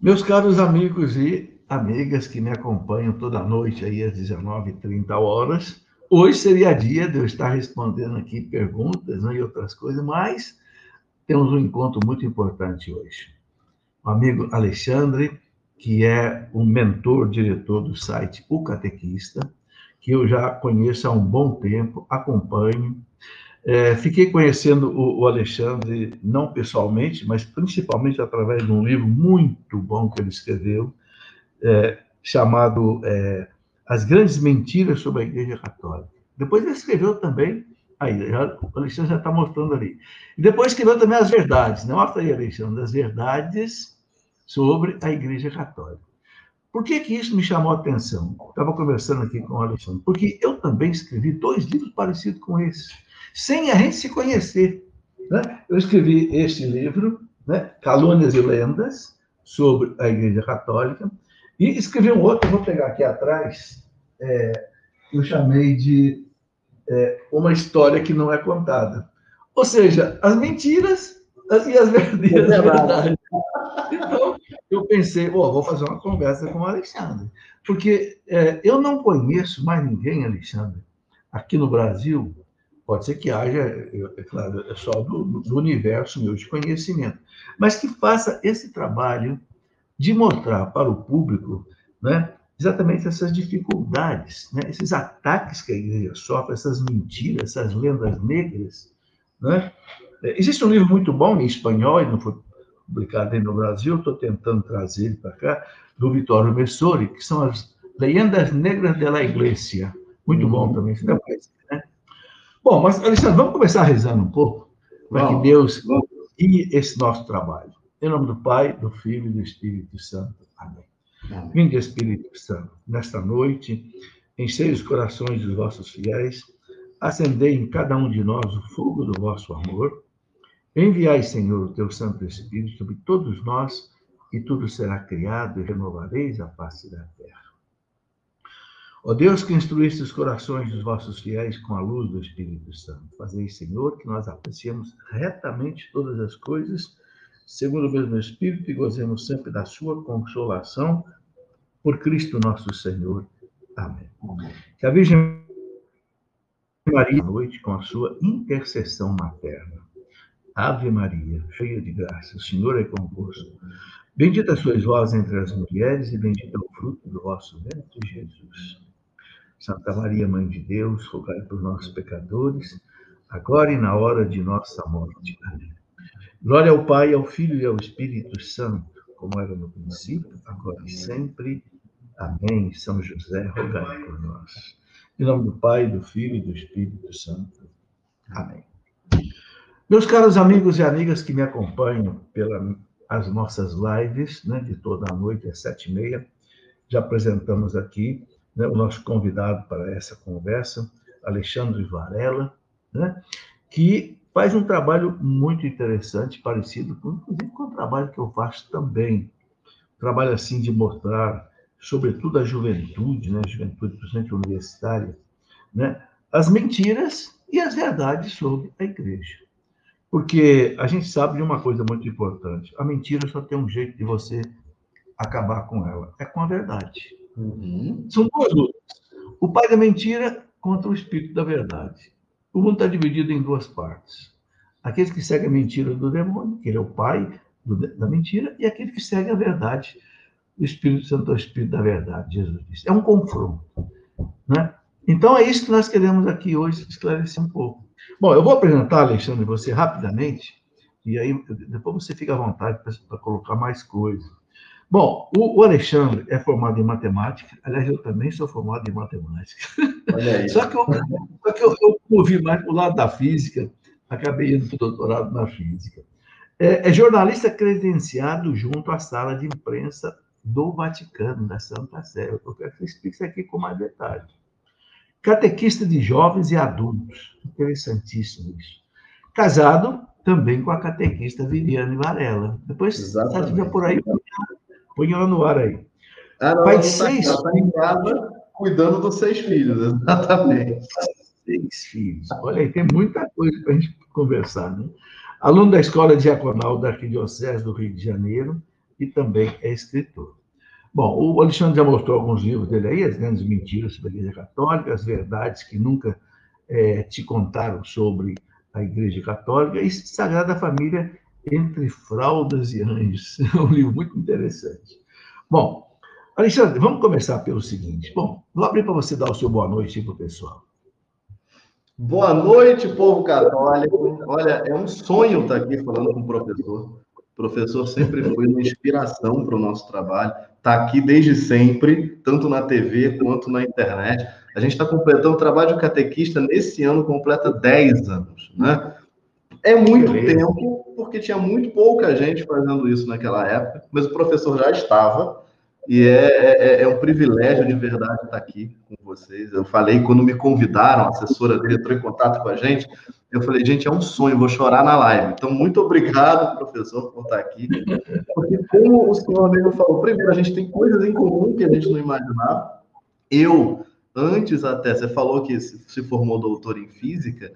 Meus caros amigos e amigas que me acompanham toda noite aí às 19h30 horas, hoje seria dia de eu estar respondendo aqui perguntas né, e outras coisas, mas temos um encontro muito importante hoje. O amigo Alexandre, que é o mentor, diretor do site O Catequista, que eu já conheço há um bom tempo, acompanho, é, fiquei conhecendo o, o, Alexandre, não pessoalmente, mas principalmente através de um livro muito bom que ele escreveu, é, chamado é, As Grandes Mentiras sobre a Igreja Católica. Depois ele escreveu também, aí, já, o Alexandre já está mostrando ali. E depois escreveu também As Verdades, não mostra aí, Alexandre, as verdades sobre a Igreja Católica. Por que, que isso me chamou a atenção? Estava conversando aqui com o Alexandre, porque eu também escrevi dois livros parecidos com esse sem a gente se conhecer. Né? Eu escrevi este livro, né? Calúnias e Lendas, sobre a Igreja Católica, e escrevi um outro, vou pegar aqui atrás, é, eu chamei de é, Uma História que Não É Contada. Ou seja, as mentiras e as verdades. Então, eu pensei, oh, vou fazer uma conversa com o Alexandre, porque é, eu não conheço mais ninguém, Alexandre, aqui no Brasil, Pode ser que haja, é claro, é só do, do universo meu de conhecimento, mas que faça esse trabalho de mostrar para o público né, exatamente essas dificuldades, né, esses ataques que a igreja sofre, essas mentiras, essas lendas negras. Né? Existe um livro muito bom em espanhol, e não foi publicado aí no Brasil, estou tentando trazer ele para cá, do Vittorio Messori, que são as Leyendas Negras da Igreja. Muito uhum. bom também, você não conhece? Bom, mas, Alexandre, vamos começar rezando um pouco, para que Deus guie esse nosso trabalho. Em nome do Pai, do Filho e do Espírito Santo. Amém. Amém. Vinde, Espírito Santo, nesta noite, enchei os corações dos vossos fiéis, acendei em cada um de nós o fogo do vosso amor. Enviai, Senhor, o teu Santo Espírito sobre todos nós, e tudo será criado e renovareis a face da terra. Ó Deus que instruíste os corações dos vossos fiéis com a luz do Espírito Santo, fazei, Senhor, que nós apreciemos retamente todas as coisas, segundo o mesmo Espírito, e gozemos sempre da sua consolação, por Cristo nosso Senhor. Amém. Amém. Que a Virgem Maria, noite, com a sua intercessão materna. Ave Maria, cheia de graça, o Senhor é convosco. Bendita sois vós entre as mulheres, e bendito é o fruto do vosso ventre, Jesus. Santa Maria, Mãe de Deus, rogai por nós, pecadores, agora e na hora de nossa morte. Amém. Glória ao Pai, ao Filho e ao Espírito Santo, como era no princípio, agora e sempre. Amém. São José, rogai por nós. Em nome do Pai, do Filho e do Espírito Santo. Amém. Meus caros amigos e amigas que me acompanham pelas nossas lives, né, de toda a noite às sete e meia, já apresentamos aqui né, o nosso convidado para essa conversa, Alexandre Varela, né, que faz um trabalho muito interessante, parecido com, inclusive, com o trabalho que eu faço também. Trabalho assim de mostrar, sobretudo a juventude, né, a juventude, principalmente universitária, né, as mentiras e as verdades sobre a igreja. Porque a gente sabe de uma coisa muito importante: a mentira só tem um jeito de você acabar com ela, é com a verdade. Uhum. São duas lutas. O pai da mentira contra o espírito da verdade. O mundo está dividido em duas partes. Aqueles que seguem a mentira do demônio, que ele é o pai do, da mentira, e aquele que segue a verdade. O Espírito Santo é o Espírito da verdade, Jesus disse. É um confronto. Né? Então é isso que nós queremos aqui hoje esclarecer um pouco. Bom, eu vou apresentar, Alexandre, você rapidamente, e aí depois você fica à vontade para colocar mais coisas. Bom, o, Alexandre é formado em matemática, aliás, eu também sou formado em matemática. Só que eu, só que eu, eu movi mais para o lado da física, acabei indo para o doutorado na física. É, é, jornalista credenciado junto à sala de imprensa do Vaticano, da Santa Sé. Eu quero que você explique isso aqui com mais detalhe. Catequista de jovens e adultos. Interessantíssimo isso. Casado também com a catequista Viviane Varela. Depois, se você estiver por aí, Põe ela no ar aí. Ah, não, Pai de tá seis tá, tá em casa cuidando dos seis filhos, exatamente. Seis filhos. Olha aí, tem muita coisa para a gente conversar, né? Aluno da Escola Diaconal da Arquidiocese do Rio de Janeiro, e também é escritor. Bom, o Alexandre já mostrou alguns livros dele aí, As Grandes Mentiras sobre a Igreja Católica, As Verdades que Nunca é, Te Contaram sobre a Igreja Católica e Sagrada Família Entre Fraldas e Anjos. É um livro muito interessante. Bom, Alexandre, vamos começar pelo seguinte. Bom, vou abrir para você dar o seu boa noite para o pessoal. Boa noite, povo católico. Olha, é um sonho estar aqui falando com o professor. O professor sempre foi uma inspiração para o nosso trabalho. Está aqui desde sempre, tanto na TV quanto na internet. A gente está completando o trabalho de catequista nesse ano, completa 10 anos, né? É muito tempo, porque tinha muito pouca gente fazendo isso naquela época, mas o professor já estava. E é, é, é, um privilégio de verdade estar aqui com vocês. Eu falei quando me convidaram, a assessora dele entrou em contato com a gente. Eu falei, gente, é um sonho, vou chorar na live. Então, muito obrigado, professor, por estar aqui. Porque, como o senhor mesmo falou, primeiro, a gente tem coisas em comum que a gente não imaginava. Eu, antes até, você falou que se formou doutor em física.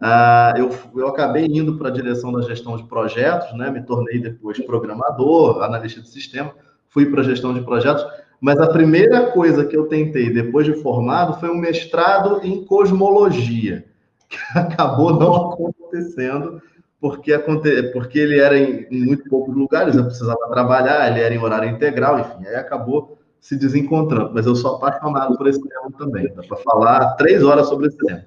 Uh, eu, eu acabei indo para a direção da gestão de projetos, né? me tornei depois programador, analista de sistema fui para gestão de projetos, mas a primeira coisa que eu tentei depois de formado foi um mestrado em cosmologia, que acabou não acontecendo, porque, aconte... porque ele era em, em muito poucos lugares, eu precisava trabalhar, ele era em horário integral, enfim, aí acabou se desencontrando. Mas eu sou apaixonado por esse tema também, dá para falar três horas sobre esse tema.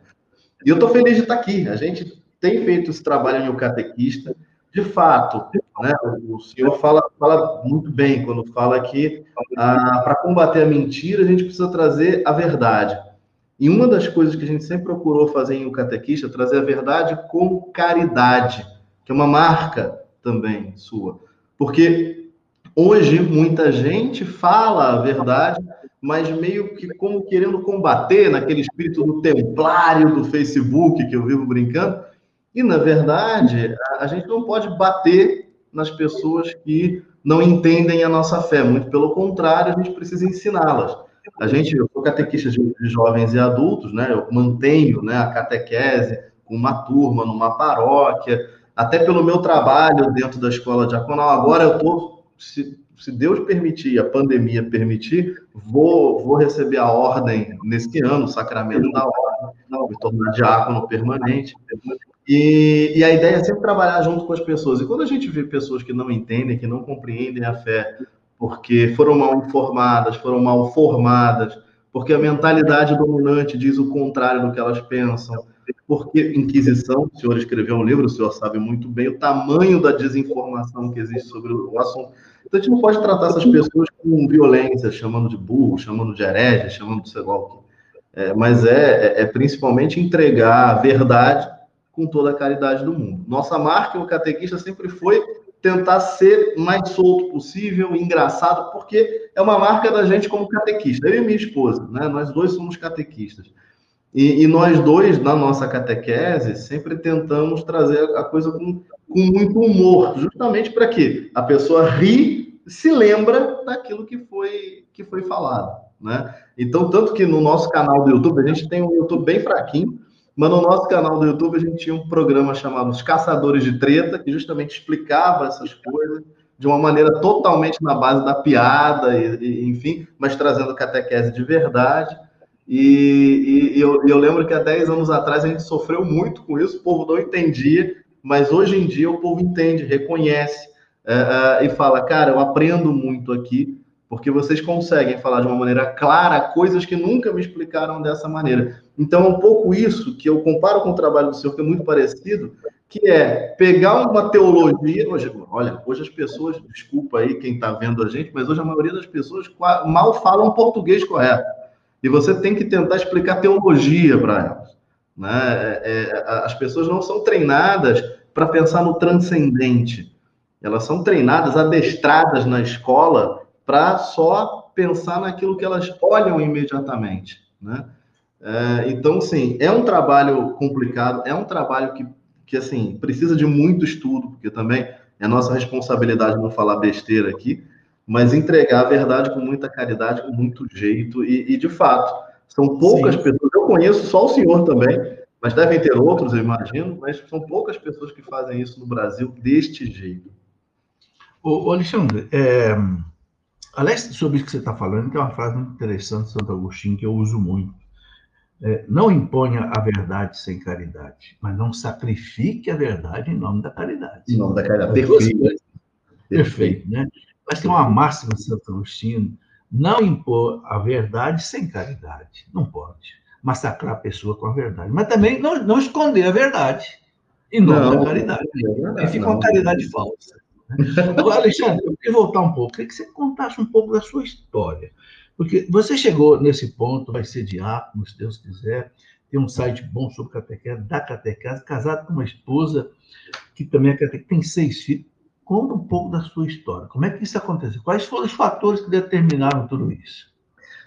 E eu estou feliz de estar aqui. A gente tem feito esse trabalho em o catequista. De fato, né? O senhor fala, fala muito bem quando fala que ah, para combater a mentira a gente precisa trazer a verdade. E uma das coisas que a gente sempre procurou fazer em O Catequista é trazer a verdade com caridade, que é uma marca também sua. Porque hoje muita gente fala a verdade, mas meio que como querendo combater naquele espírito do templário do Facebook que eu vivo brincando. E, na verdade, a gente não pode bater nas pessoas que não entendem a nossa fé. Muito pelo contrário, a gente precisa ensiná-las. A gente, eu sou catequista de, jovens e adultos, né? Eu mantenho, né, a catequese com uma turma, numa paróquia, até pelo meu trabalho dentro da escola diaconal. Agora eu tô, se, se Deus permitir, a pandemia permitir, vou, vou receber a ordem nesse ano, o sacramento da ordem, me tornar diácono permanente. E, e, a ideia é sempre trabalhar junto com as pessoas. E quando a gente vê pessoas que não entendem, que não compreendem a fé, porque foram mal informadas, foram mal formadas, porque a mentalidade dominante diz o contrário do que elas pensam, porque Inquisição, o senhor escreveu um livro, o senhor sabe muito bem o tamanho da desinformação que existe sobre o assunto. Então a gente não pode tratar essas pessoas com violência, chamando de burro, chamando de herege, chamando de sei lá o quê. É, mas é, é, é principalmente entregar a verdade com toda a caridade do mundo. Nossa marca, o catequista, sempre foi tentar ser mais solto possível, engraçado, porque é uma marca da gente como catequista. Eu e minha esposa, né? Nós dois somos catequistas. E, e nós dois, na nossa catequese, sempre tentamos trazer a coisa com, com muito humor, justamente para que a pessoa ri, se lembra daquilo que foi, que foi falado, né? Então, tanto que no nosso canal do YouTube, a gente tem um YouTube bem fraquinho, mas no nosso canal do YouTube a gente tinha um programa chamado Os Caçadores de Treta, que justamente explicava essas coisas de uma maneira totalmente na base da piada, e, e enfim, mas trazendo catequese de verdade. E, e eu, eu, lembro que há 10 anos atrás a gente sofreu muito com isso, o povo não entendia, mas hoje em dia o povo entende, reconhece é, é, e fala: cara, eu aprendo muito aqui porque vocês conseguem falar de uma maneira clara coisas que nunca me explicaram dessa maneira. Então, é um pouco isso que eu comparo com o trabalho do senhor, que é muito parecido, que é pegar uma teologia. Hoje, olha, hoje as pessoas, desculpa aí quem está vendo a gente, mas hoje a maioria das pessoas mal falam português correto. E você tem que tentar explicar teologia para elas. Né? É, é, as pessoas não são treinadas para pensar no transcendente. Elas são treinadas, adestradas na escola para só pensar naquilo que elas olham imediatamente, né? É, então, sim, é um trabalho complicado, é um trabalho que, que, assim, precisa de muito estudo, porque também é nossa responsabilidade não falar besteira aqui, mas entregar a verdade com muita caridade, com muito jeito, e, e de fato, são poucas sim. pessoas, eu conheço só o senhor também, mas devem ter outros, eu imagino, mas são poucas pessoas que fazem isso no Brasil deste jeito. Ô, Alexandre, é, aliás, sobre isso que você está falando, tem uma frase muito interessante de Santo Agostinho que eu uso muito. É, não imponha a verdade sem caridade, mas não sacrifique a verdade em nome da caridade. Em nome da caridade. Perfeito. Perfeito, Perfeito né? Mas tem uma máxima de Santo Agostinho, não impor a verdade sem caridade. Não pode massacrar a pessoa com a verdade. Mas também não, não esconder a verdade em nome não, da caridade. É e fica uma caridade falsa. Agora, Alexandre, eu queria voltar um pouco. Queria que você contasse um pouco da sua história. Porque você chegou nesse ponto, vai ser diácono, se Deus quiser, tem um site bom sobre catequese, da catequese, casado com uma esposa que também é catequese, tem seis filhos. Conta um pouco da sua história. Como é que isso aconteceu? Quais foram os fatores que determinaram tudo isso?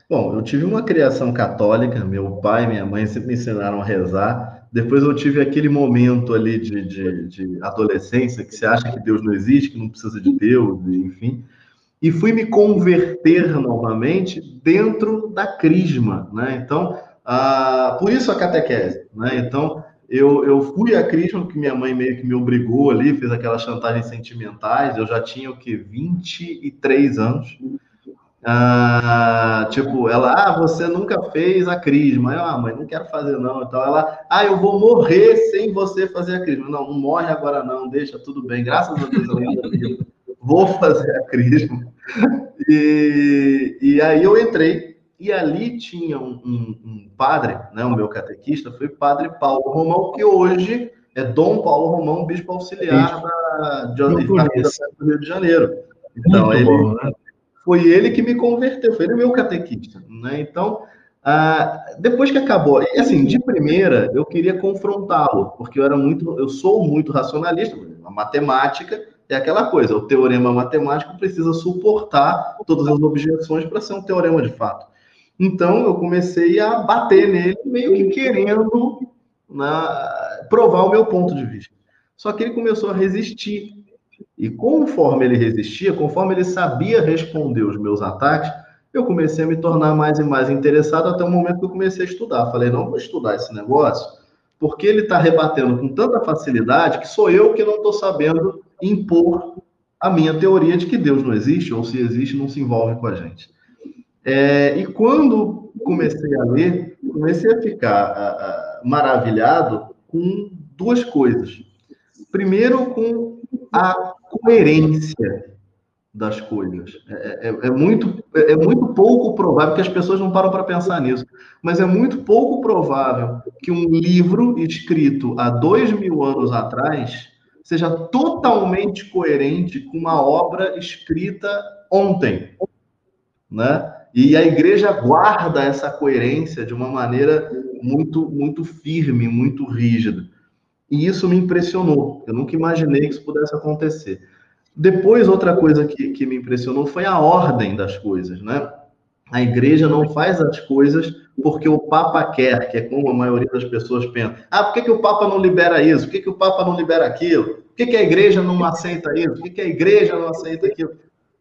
Bom, eu tive uma criação católica, meu pai e minha mãe sempre me ensinaram a rezar. Depois eu tive aquele momento ali de, de, de adolescência que você acha que Deus não existe, que não precisa de Deus, enfim e fui me converter novamente dentro da crisma, né? Então, ah, por isso a catequese, né? Então, eu, eu fui a crisma que minha mãe meio que me obrigou ali, fez aquelas chantagens sentimentais, eu já tinha o que 23 anos. Ah, tipo, ela, ah, você nunca fez a crisma. Eu, ah, mãe, não quero fazer não. Então ela, ah, eu vou morrer sem você fazer a crisma. Não, não morre agora não, deixa tudo bem. Graças a Deus viva vou fazer a crisma. E, e aí eu entrei, e ali tinha um, um, um, padre, né, o meu catequista, foi padre Paulo Romão, que hoje é Dom Paulo Romão, bispo auxiliar da, de, do Rio de Janeiro. Então, ele, bom, né? foi ele que me converteu, foi ele meu catequista. Né? Então, ah, depois que acabou, assim, de primeira, eu queria confrontá-lo, porque eu era muito, eu sou muito racionalista, a matemática, é aquela coisa, o teorema matemático precisa suportar todas as objeções para ser um teorema de fato. Então, eu comecei a bater nele, meio que querendo né, provar o meu ponto de vista. Só que ele começou a resistir. E conforme ele resistia, conforme ele sabia responder os meus ataques, eu comecei a me tornar mais e mais interessado até o momento que eu comecei a estudar. Falei, não vou estudar esse negócio, porque ele está rebatendo com tanta facilidade que sou eu que não estou sabendo impor a minha teoria de que Deus não existe, ou se existe, não se envolve com a gente. É, e quando comecei a ler, comecei a ficar a, a, maravilhado com duas coisas. Primeiro, com a coerência das coisas. É, é, é, muito, é muito pouco provável, que as pessoas não param para pensar nisso, mas é muito pouco provável que um livro escrito há dois mil anos atrás seja totalmente coerente com uma obra escrita ontem, né? E a igreja guarda essa coerência de uma maneira muito muito firme, muito rígida. E isso me impressionou. Eu nunca imaginei que isso pudesse acontecer. Depois, outra coisa que, que me impressionou foi a ordem das coisas, né? A igreja não faz as coisas porque o Papa quer, que é como a maioria das pessoas pensa. Ah, por que, que o Papa não libera isso? Por que, que o Papa não libera aquilo? Por que, que a igreja não aceita isso? Por que, que a igreja não aceita aquilo?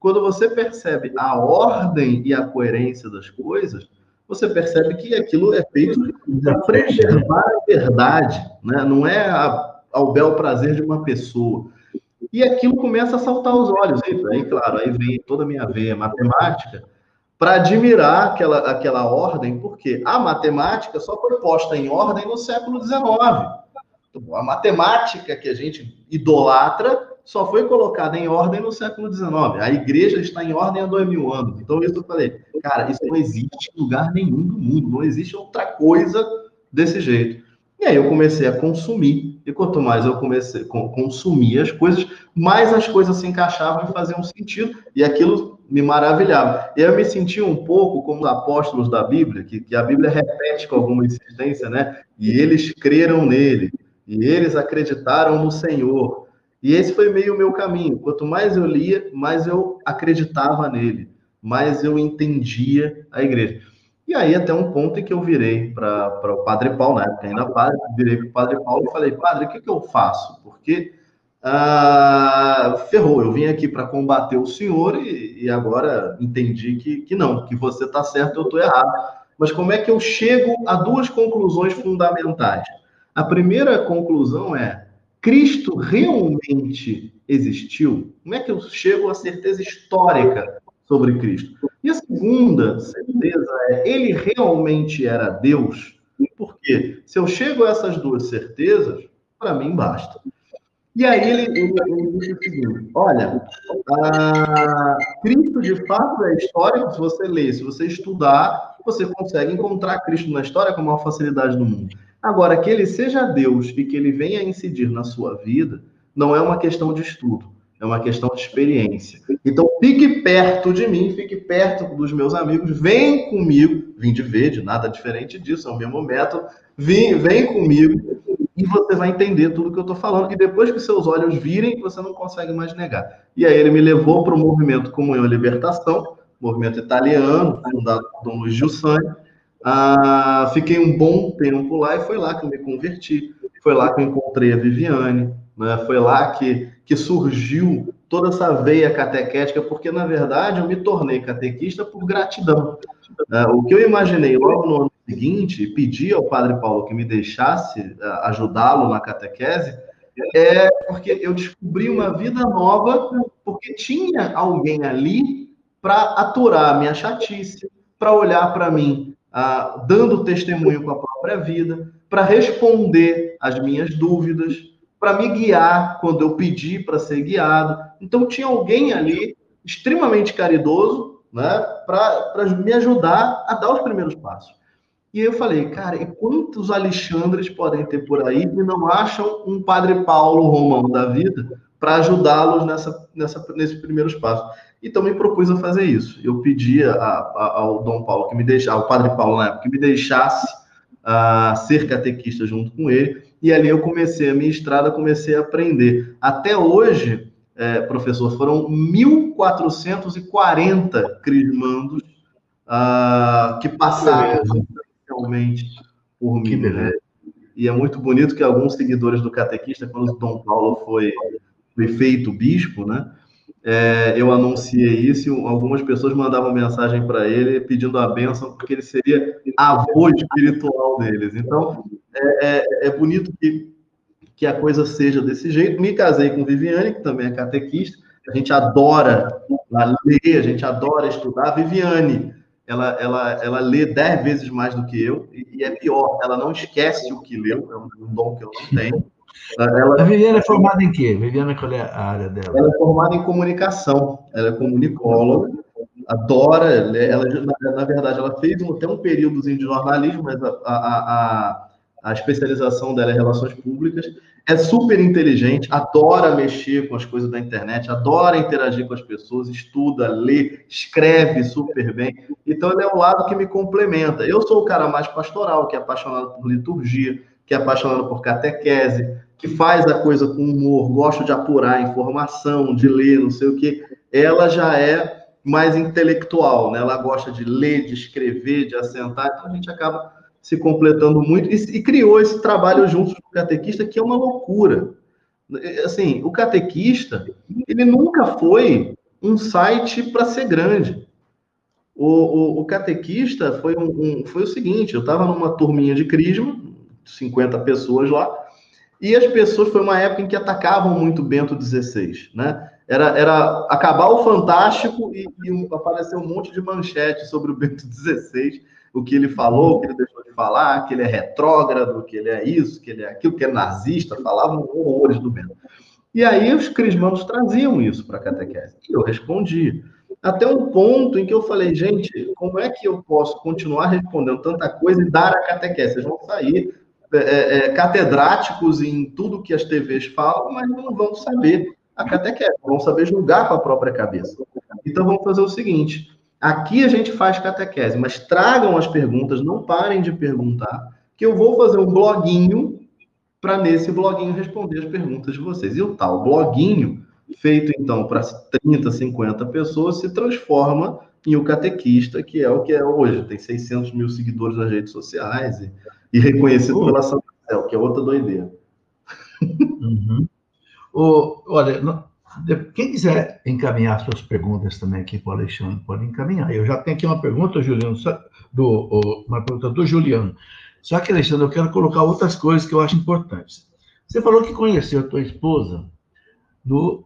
Quando você percebe a ordem e a coerência das coisas, você percebe que aquilo é feito para preservar a verdade, né? não é a, ao bel prazer de uma pessoa. E aquilo começa a saltar aos olhos. E aí, claro, aí vem toda a minha veia matemática para admirar aquela, aquela ordem, porque a matemática só foi posta em ordem no século XIX. A matemática que a gente idolatra só foi colocada em ordem no século XIX. A igreja está em ordem há dois mil anos. Então, isso eu falei, cara, isso não existe em lugar nenhum do mundo, não existe outra coisa desse jeito. E aí eu comecei a consumir. E quanto mais eu comecei a consumir as coisas, mais as coisas se encaixavam e faziam sentido. E aquilo me maravilhava. E eu me sentia um pouco como os apóstolos da Bíblia, que, que a Bíblia repete com alguma insistência, né? E eles creram nele, e eles acreditaram no Senhor. E esse foi meio o meu caminho. Quanto mais eu lia, mais eu acreditava nele, mais eu entendia a igreja. E aí, até um ponto em que eu virei para o Padre Paulo, na época ainda padre, virei para o Padre Paulo e falei, Padre, o que, que eu faço? Porque ah, ferrou, eu vim aqui para combater o senhor e, e, agora entendi que, que não, que você está certo, eu estou errado. Mas como é que eu chego a duas conclusões fundamentais? A primeira conclusão é: Cristo realmente existiu? Como é que eu chego à certeza histórica sobre Cristo? E a segunda certeza é: ele realmente era Deus? Por quê? Se eu chego a essas duas certezas, para mim basta. E aí ele, ele, ele disse o seguinte: olha, Cristo de fato é histórico. Se você ler, se você estudar, você consegue encontrar Cristo na história com a maior facilidade do mundo. Agora, que ele seja Deus e que ele venha incidir na sua vida, não é uma questão de estudo, é uma questão de experiência. Então, fique perto de mim, fique perto dos meus amigos, vem comigo, vim de verde, nada diferente disso, é o mesmo método, vem, vem comigo e você vai entender tudo que eu estou falando. E depois que seus olhos virem, você não consegue mais negar. E aí ele me levou para o movimento Comunhão e Libertação, movimento italiano, fundado por Dom Luiz Giussani. Ah, fiquei um bom tempo lá e foi lá que eu me converti. Foi lá que eu encontrei a Viviane, né? foi lá que, que surgiu toda essa veia catequética, porque na verdade eu me tornei catequista por gratidão. É, o que eu imaginei logo no ano seguinte, pedi ao Padre Paulo que me deixasse é, ajudá-lo na catequese, é porque eu descobri uma vida nova, porque tinha alguém ali para aturar a minha chatice, para olhar para mim, ah, dando testemunho com a própria vida, para responder às minhas dúvidas, para me guiar quando eu pedi para ser guiado. Então tinha alguém ali extremamente caridoso, né, para me ajudar a dar os primeiros passos. E eu falei, cara, e quantos Alexandres podem ter por aí e não acham um Padre Paulo Romão da vida para ajudá-los nessa, nessa, nesses primeiros passos? Então me propus a fazer isso. Eu pedi a, a, ao Dom Paulo que me deixasse, ao Padre Paulo na época, que me deixasse a ser catequista junto com ele. E ali eu comecei a minha estrada, comecei a aprender. Até hoje, é, professor, foram 1.440 crismandos uh, que passaram realmente por mim. Né? E é muito bonito que alguns seguidores do catequista, quando o Dom Paulo foi, foi feito bispo, né? É, eu anunciei isso e algumas pessoas mandavam mensagem para ele pedindo a benção, porque ele seria avô espiritual deles. Então, é, é, é bonito que, que a coisa seja desse jeito. Me casei com Viviane, que também é catequista. A gente adora ler, a gente adora estudar. Viviane ela, ela, ela lê dez vezes mais do que eu, e, e, é pior, ela não esquece o que leu, é um, dom que eu não tenho. Ela, a Viviana é formada em quê? Viviana, qual é a área dela? Ela é formada em comunicação, ela é comunicóloga, adora, ela, na, na verdade, ela fez até um períodozinho de jornalismo, mas a, a, a, a especialização dela é relações públicas, é super inteligente, adora mexer com as coisas da internet, adora interagir com as pessoas, estuda, lê, escreve super bem. Então, ele é um lado que me complementa. Eu sou o cara mais pastoral, que é apaixonado por liturgia, que é apaixonado por catequese, que faz a coisa com humor, gosta de apurar informação, de ler, não sei o quê. Ela já é mais intelectual, né? Ela gosta de ler, de escrever, de assentar. Então, a gente acaba se completando muito e, e criou esse trabalho juntos com o catequista, que é uma loucura. Assim, o catequista, ele nunca foi um site para ser grande. O, o, o, catequista foi, um, um, foi o seguinte: eu estava numa turminha de crisma, 50 pessoas lá, e as pessoas, foi uma época em que atacavam muito Bento XVI, né? Era, era acabar o Fantástico e, e aparecer um monte de manchete sobre o Bento XVI, o que ele falou, o que ele deixou de falar, que ele é retrógrado, que ele é isso, que ele é aquilo, que é nazista, falavam horrores do Bento. E aí os crismanos traziam isso para a catequese. E eu respondi. Até um ponto em que eu falei, gente, como é que eu posso continuar respondendo tanta coisa e dar a catequese? Vocês vão sair é, é, catedráticos em tudo que as TVs falam, mas não vão saber a catequese, vão saber julgar com a própria cabeça. Então vamos fazer o seguinte: Aqui a gente faz catequese, mas tragam as perguntas, não parem de perguntar, que eu vou fazer um bloguinho para nesse bloguinho responder as perguntas de vocês. E o tal bloguinho, feito então para 30, 50 pessoas, se transforma em o catequista, que é o que é hoje. Tem 600 mil seguidores nas redes sociais e, e reconhecido uhum. pela Santa Céu, que é outra doideira. Uhum. Olha, quem quiser encaminhar suas perguntas também aqui para o Alexandre, pode encaminhar. Eu já tenho aqui uma pergunta, Juliano, do, uma pergunta do Juliano. Só que, Alexandre, eu quero colocar outras coisas que eu acho importantes. Você falou que conheceu a tua esposa no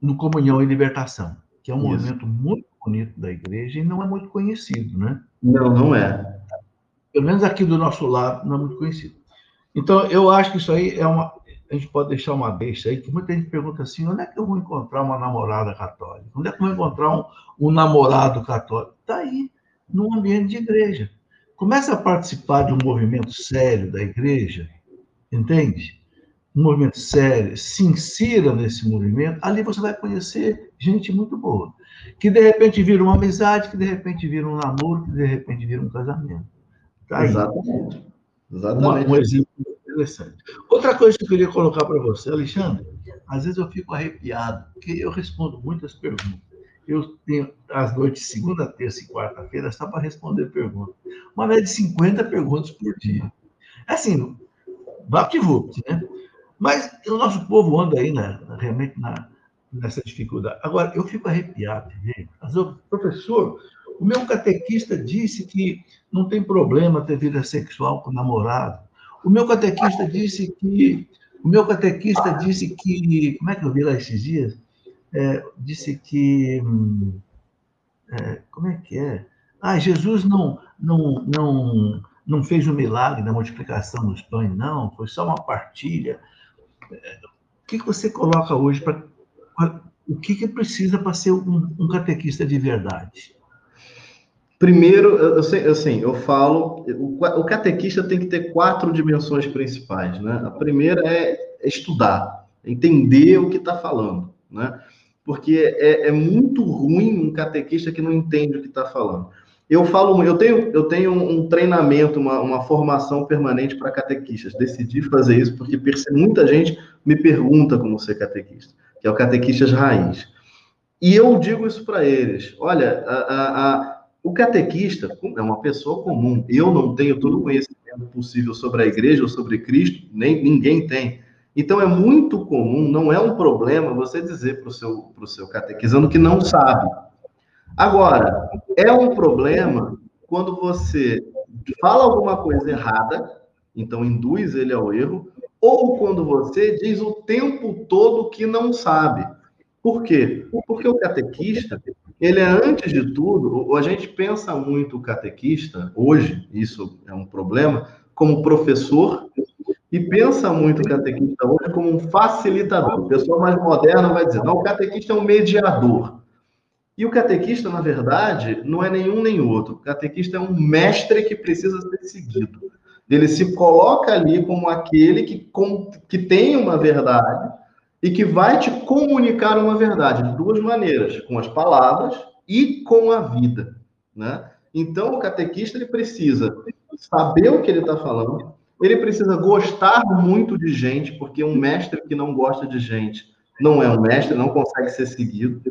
no Comunhão e Libertação, que é um Isso. movimento muito bonito da igreja e não é muito conhecido, né? Não, não é. Pelo menos aqui do nosso lado, não é muito conhecido. Então, eu acho que isso aí é uma. A gente pode deixar uma deixa aí, que muita gente pergunta assim: onde é que eu vou encontrar uma namorada católica? Onde é que eu vou encontrar um, um namorado católico? Está aí, no ambiente de igreja. Começa a participar de um movimento sério da igreja, entende? Um movimento sério, se insira nesse movimento, ali você vai conhecer gente muito boa. Que de repente vira uma amizade, que de repente vira um namoro, que de repente vira um casamento. Tá aí. Exatamente. Exatamente. um exemplo interessante. Outra coisa que eu queria colocar para você, Alexandre, às vezes eu fico arrepiado, porque eu respondo muitas perguntas. Eu tenho as noites segunda, terça e quarta-feira só para responder perguntas. Uma média de 50 perguntas por dia. Assim, vapt-vupt, né? Mas o nosso povo anda aí, né, realmente, na, nessa dificuldade. Agora, eu fico arrepiado, gente. Professor, o meu catequista disse que não tem problema ter vida sexual com namorado. O meu catequista disse que. O meu catequista disse que. Como é que eu vi lá esses dias? É, disse que. É, como é que é? Ah, Jesus não, não, não, não fez o um milagre da multiplicação dos pães, não, foi só uma partilha. É, o que, que você coloca hoje para. O que, que precisa para ser um, um catequista de verdade? Primeiro, eu, assim, eu falo, o, catequista tem que ter quatro dimensões principais, né? A primeira é estudar, entender o que está falando, né? Porque é, é, muito ruim um catequista que não entende o que está falando. Eu falo, eu tenho, eu tenho um treinamento, uma, uma formação permanente para catequistas. Decidi fazer isso porque muita gente me pergunta como ser catequista, que é o catequistas raiz. E eu digo isso para eles: olha, a, a, a o catequista é uma pessoa comum. Eu não tenho todo o conhecimento possível sobre a igreja ou sobre Cristo, nem ninguém tem. Então é muito comum, não é um problema você dizer para o seu, seu catequizando que não sabe. Agora, é um problema quando você fala alguma coisa errada, então induz ele ao erro, ou quando você diz o tempo todo que não sabe. Por quê? Porque o catequista, ele é, antes de tudo, a gente pensa muito o catequista, hoje, isso é um problema, como professor, e pensa muito o catequista hoje como um facilitador. O pessoal mais moderna vai dizer, não, o catequista é um mediador. E o catequista, na verdade, não é nenhum nem outro. O catequista é um mestre que precisa ser seguido. Ele se coloca ali como aquele que, com, que tem uma verdade, e que vai te comunicar uma verdade de duas maneiras, com as palavras e com a vida, né? Então, o catequista ele precisa saber o que ele está falando, ele precisa gostar muito de gente, porque um mestre que não gosta de gente não é um mestre, não consegue ser seguido.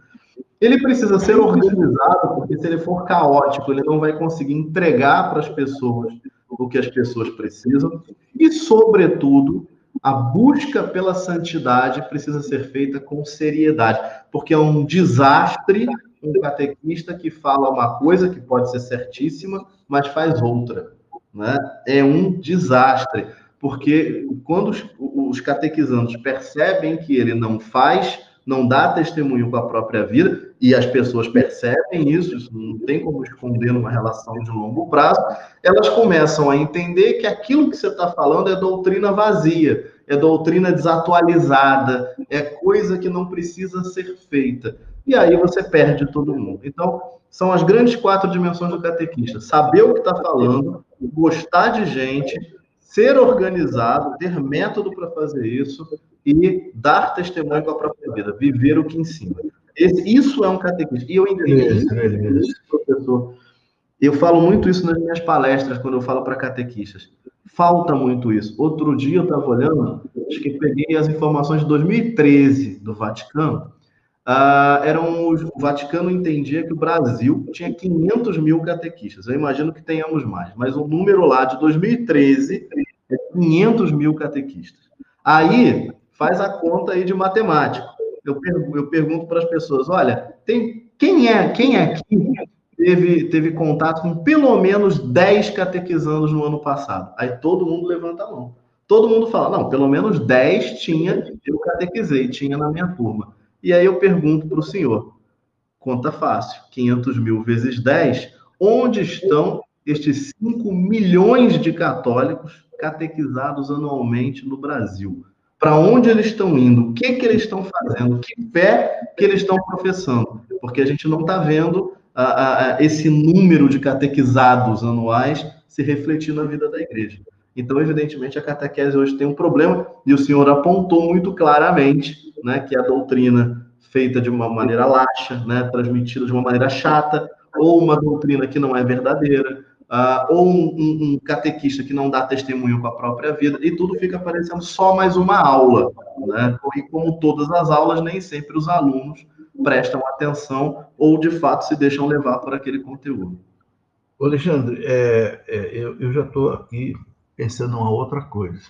Ele precisa ser organizado, porque se ele for caótico, ele não vai conseguir entregar para as pessoas o que as pessoas precisam. E, sobretudo, a busca pela santidade precisa ser feita com seriedade, porque é um desastre um catequista que fala uma coisa que pode ser certíssima, mas faz outra. Né? É um desastre, porque quando os, os catequizandos percebem que ele não faz, não dá testemunho com a própria vida, e as pessoas percebem isso, isso não tem como esconder numa relação de longo prazo, elas começam a entender que aquilo que você está falando é doutrina vazia, é doutrina desatualizada, é coisa que não precisa ser feita. E aí você perde todo mundo. Então, são as grandes quatro dimensões do catequista: saber o que está falando, gostar de gente, ser organizado, ter método para fazer isso e dar testemunho com a própria vida, viver o que ensina. Esse, isso é um catequista. E eu entendi isso, professor. Eu falo muito isso nas minhas palestras, quando eu falo para catequistas. Falta muito isso. Outro dia eu estava olhando, acho que peguei as informações de 2013 do Vaticano. Ah, eram o Vaticano entendia que o Brasil tinha 500 mil catequistas. Eu imagino que tenhamos mais, mas o número lá de 2013 é 500 mil catequistas. Aí faz a conta aí de matemática. Eu, eu pergunto para as pessoas: olha, tem, quem é quem é aqui teve, teve contato com pelo menos 10 catequizandos no ano passado. Aí todo mundo levanta a mão. Todo mundo fala, não, pelo menos 10 tinha, eu catequizei, tinha na minha turma. E aí eu pergunto para o senhor, conta fácil, 500 mil vezes 10, onde estão estes 5 milhões de católicos catequizados anualmente no Brasil? Para onde eles estão indo? O que, que eles estão fazendo? Que fé que eles estão professando? Porque a gente não está vendo a, a, esse número de catequizados anuais se refletir na vida da igreja. Então, evidentemente, a catequese hoje tem um problema, e o senhor apontou muito claramente né, que a doutrina feita de uma maneira laxa, né, transmitida de uma maneira chata, ou uma doutrina que não é verdadeira, uh, ou um, um, um, catequista que não dá testemunho com a própria vida, e tudo fica parecendo só mais uma aula. Né? E como todas as aulas, nem sempre os alunos prestam atenção ou, de fato, se deixam levar por aquele conteúdo. Alexandre, é, é, eu, eu, já estou aqui pensando em uma outra coisa.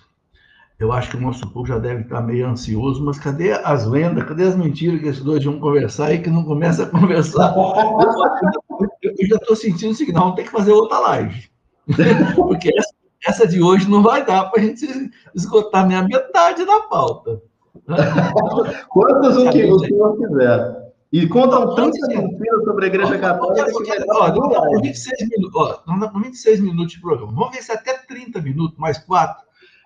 Eu acho que o nosso povo já deve estar meio ansioso, mas cadê as vendas? Cadê as mentiras que esses dois vão conversar e que não começa a conversar? Eu, já estou sentindo o não, tem que fazer outra live. Porque essa, essa, de hoje não vai dar para a gente esgotar nem a metade da pauta. Quantos o que o senhor quiser. E contam tanta mentira sobre a Igreja Católica ó, ó, 26 minutos, ó, 26 minutos de programa. Vamos ver se até 30 minutos, mais quatro,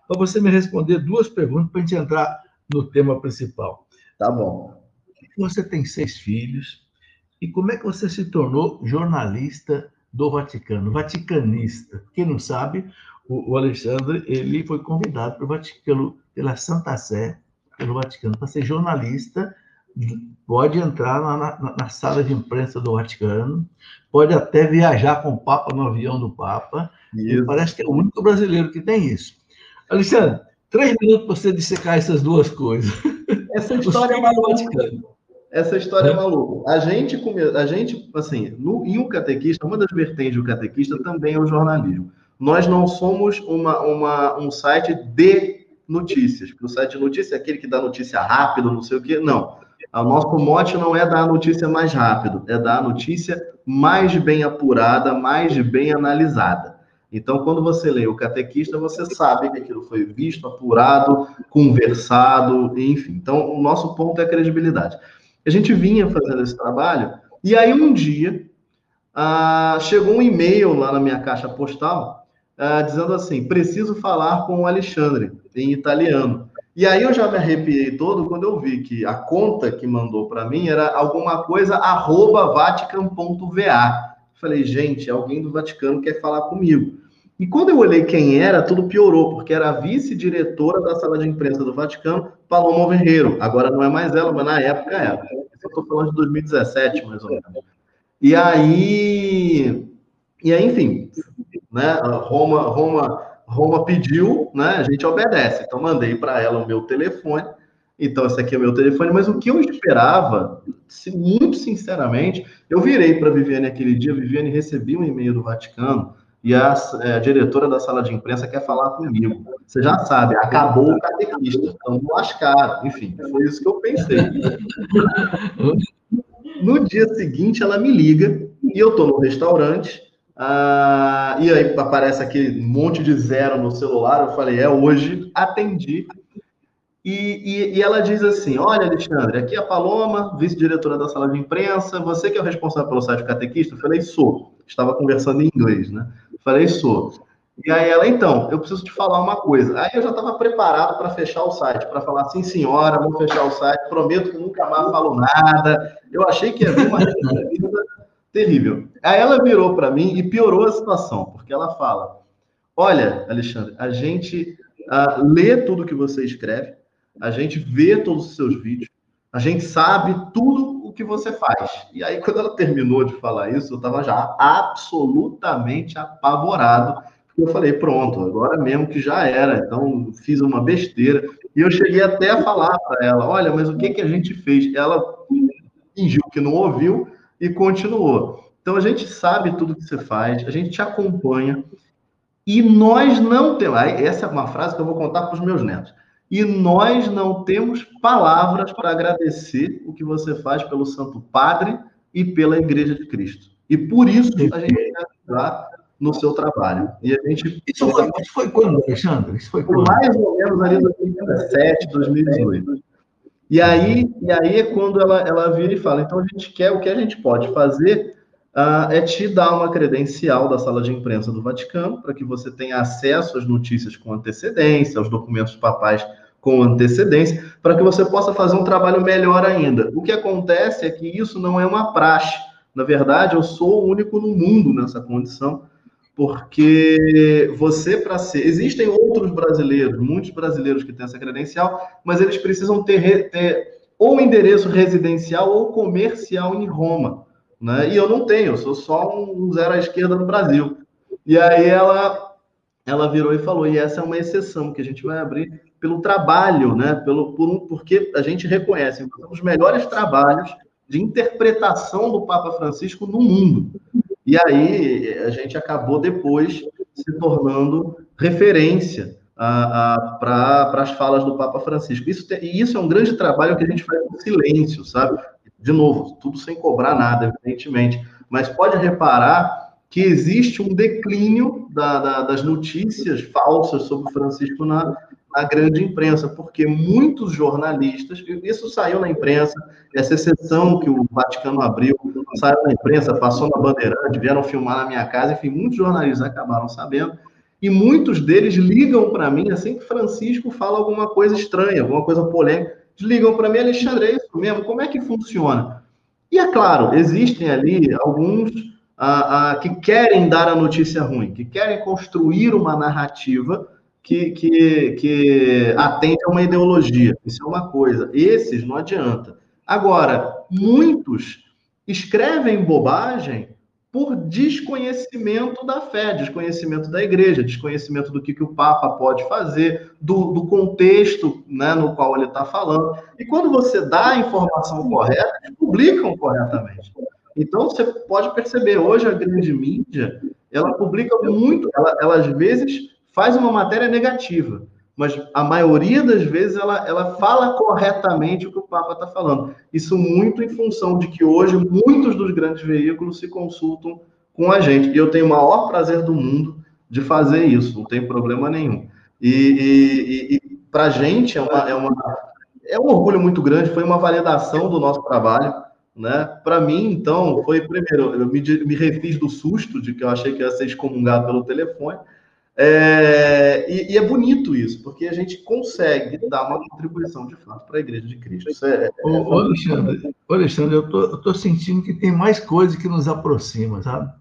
para você me responder duas perguntas para a gente entrar no tema principal. Tá bom. Você tem seis filhos, e como é que você se tornou jornalista do Vaticano, vaticanista? Quem não sabe, o, Alexandre ele foi convidado pelo Vaticano, pela Santa Sé, pelo Vaticano, para ser jornalista. Pode entrar na, na, na, sala de imprensa do Vaticano, pode até viajar com o Papa no avião do Papa. E parece que é o único brasileiro que tem isso. Alexandre, três minutos para você dissecar essas duas coisas. Essa história é Vaticano. Essa história é, é maluca. A gente, a gente assim, no, em um catequista, uma das vertentes do catequista também é o jornalismo. Nós não somos uma, uma, um site de notícias. O site de notícia é aquele que dá notícia rápido, não sei o quê. Não. O nosso mote não é dar a notícia mais rápido, é dar a notícia mais bem apurada, mais bem analisada. Então, quando você lê o catequista, você sabe que aquilo foi visto, apurado, conversado, enfim. Então, o nosso ponto é a credibilidade. A gente vinha fazendo esse trabalho, e aí um dia ah, chegou um e-mail lá na minha caixa postal ah, dizendo assim: preciso falar com o Alexandre, em italiano. E aí eu já me arrepiei todo quando eu vi que a conta que mandou para mim era alguma coisa arroba vatican.va. Falei, gente, alguém do Vaticano quer falar comigo. E quando eu olhei quem era, tudo piorou, porque era a vice-diretora da sala de imprensa do Vaticano, Paloma Verreiro. Agora não é mais ela, mas na época era. Eu estou falando de 2017, mais ou menos. E aí, e aí, enfim, né? Roma, Roma, Roma pediu, né? A gente obedece. Então mandei para ela o meu telefone. Então esse aqui é o meu telefone. Mas o que eu esperava, muito sinceramente, eu virei para Viviane aquele dia. Viviane recebi um e-mail do Vaticano e a, é, a, diretora da sala de imprensa quer falar comigo. Você já sabe, acabou o catequista, então lascaram. Enfim, foi isso que eu pensei. No dia seguinte, ela me liga e eu estou no restaurante. Ah, e aí aparece aquele monte de zero no celular. Eu falei, é hoje, atendi. E, e, e, ela diz assim: Olha, Alexandre, aqui é a Paloma, vice-diretora da sala de imprensa. Você que é o responsável pelo site catequista? Eu falei, sou. Estava conversando em inglês, né? Falei, sou. E aí ela, então, eu preciso te falar uma coisa. Aí eu já estava preparado para fechar o site, para falar, sim, senhora, vou fechar o site, prometo que nunca mais falo nada. Eu achei que ia vir uma terrível. Aí ela virou para mim e piorou a situação, porque ela fala: Olha, Alexandre, a gente uh, lê tudo que você escreve, a gente vê todos os seus vídeos, a gente sabe tudo que você faz. E aí, quando ela terminou de falar isso, eu estava já absolutamente apavorado, eu falei, pronto, agora mesmo que já era. Então, fiz uma besteira. E eu cheguei até a falar para ela: olha, mas o que, que a gente fez? Ela fingiu que não ouviu e continuou. Então, a gente sabe tudo que você faz, a gente te acompanha. E nós não temos. Essa é uma frase que eu vou contar para os meus netos e nós não temos palavras para agradecer o que você faz pelo Santo Padre e pela Igreja de Cristo. E por isso a gente quer ajudar no seu trabalho. E a gente. Isso foi, foi quando, Alexandre? Isso foi quando? Mais ou menos ali em 2017, 2018. E aí, e aí é quando ela, ela vira e fala: então a gente quer, o que a gente pode fazer uh, é te dar uma credencial da sala de imprensa do Vaticano, para que você tenha acesso às notícias com antecedência, aos documentos papais com antecedência, para que você possa fazer um trabalho melhor ainda. O que acontece é que isso não é uma praxe. Na verdade, eu sou o único no mundo nessa condição, porque você, para ser. Existem outros brasileiros, muitos brasileiros que têm essa credencial, mas eles precisam ter, ter ou endereço residencial ou comercial em Roma. Né? E eu não tenho, eu sou só um zero à esquerda no Brasil. E aí ela, ela virou e falou: e essa é uma exceção que a gente vai abrir pelo trabalho, né? Pelo, por um, porque a gente reconhece um dos melhores trabalhos de interpretação do Papa Francisco no mundo. E aí a gente acabou depois se tornando referência para as falas do Papa Francisco. Isso, e isso é um grande trabalho que a gente faz no silêncio, sabe? De novo, tudo sem cobrar nada, evidentemente. Mas pode reparar que existe um declínio da, da, das notícias falsas sobre Francisco na, na grande imprensa, porque muitos jornalistas, isso saiu na imprensa, essa exceção que o Vaticano abriu, saiu na imprensa, passou na Bandeirante, vieram filmar na minha casa, enfim, muitos jornalistas acabaram sabendo, e muitos deles ligam para mim assim que Francisco fala alguma coisa estranha, alguma coisa polêmica, ligam para mim, Alexandre, é isso mesmo, como é que funciona? E é claro, existem ali alguns ah, ah, que querem dar a notícia ruim, que querem construir uma narrativa que, que, que atende a uma ideologia. Isso é uma coisa. Esses não adianta. Agora, muitos escrevem bobagem por desconhecimento da fé, desconhecimento da igreja, desconhecimento do que, que o Papa pode fazer, do, do contexto né, no qual ele está falando. E quando você dá a informação correta, eles publicam corretamente. Então, você pode perceber, hoje a grande mídia, ela publica muito, ela, ela às vezes faz uma matéria negativa, mas a maioria das vezes ela, ela fala corretamente o que o Papa está falando. Isso muito em função de que hoje muitos dos grandes veículos se consultam com a gente. E eu tenho o maior prazer do mundo de fazer isso, não tem problema nenhum. E, e, e para a gente é, uma, é, uma, é um orgulho muito grande, foi uma validação do nosso trabalho. Né? Para mim, então, foi primeiro, eu me, me refiz do susto de que eu achei que ia ser excomungado pelo telefone, é, e, e, é bonito isso, porque a gente consegue dar uma contribuição de fato para a Igreja de Cristo. Isso é, é... Ô, Alexandre, ô Alexandre, eu tô, estou sentindo que tem mais coisa que nos aproxima, sabe?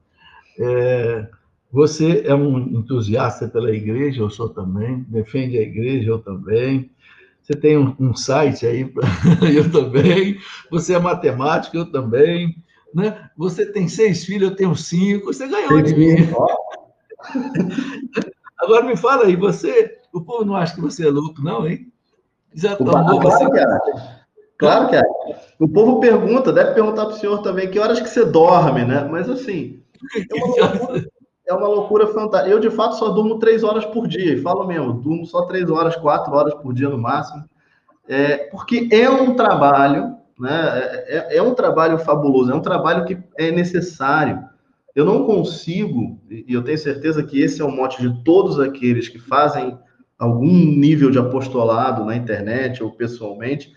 É, você é um entusiasta pela igreja, eu sou também, defende a igreja, eu também. Você tem um, um site aí, eu também. Você é matemático, eu também. Né? Você tem seis filhos, eu tenho cinco. Você ganhou de mim. Agora me fala aí, você, o povo não acha que você é louco, não, hein? Já tomou claro você... que acha. Claro que é. O povo pergunta, deve perguntar para o senhor também que horas que você dorme, né? Mas assim, é uma loucura, é uma loucura fantástica. Eu, de fato, só durmo três horas por dia, e falo mesmo, durmo só três horas, quatro horas por dia no máximo. É, porque é um trabalho, né? É, é, é um trabalho fabuloso, é um trabalho que é necessário. Eu não consigo, e eu tenho certeza que esse é o mote de todos aqueles que fazem algum nível de apostolado na internet ou pessoalmente,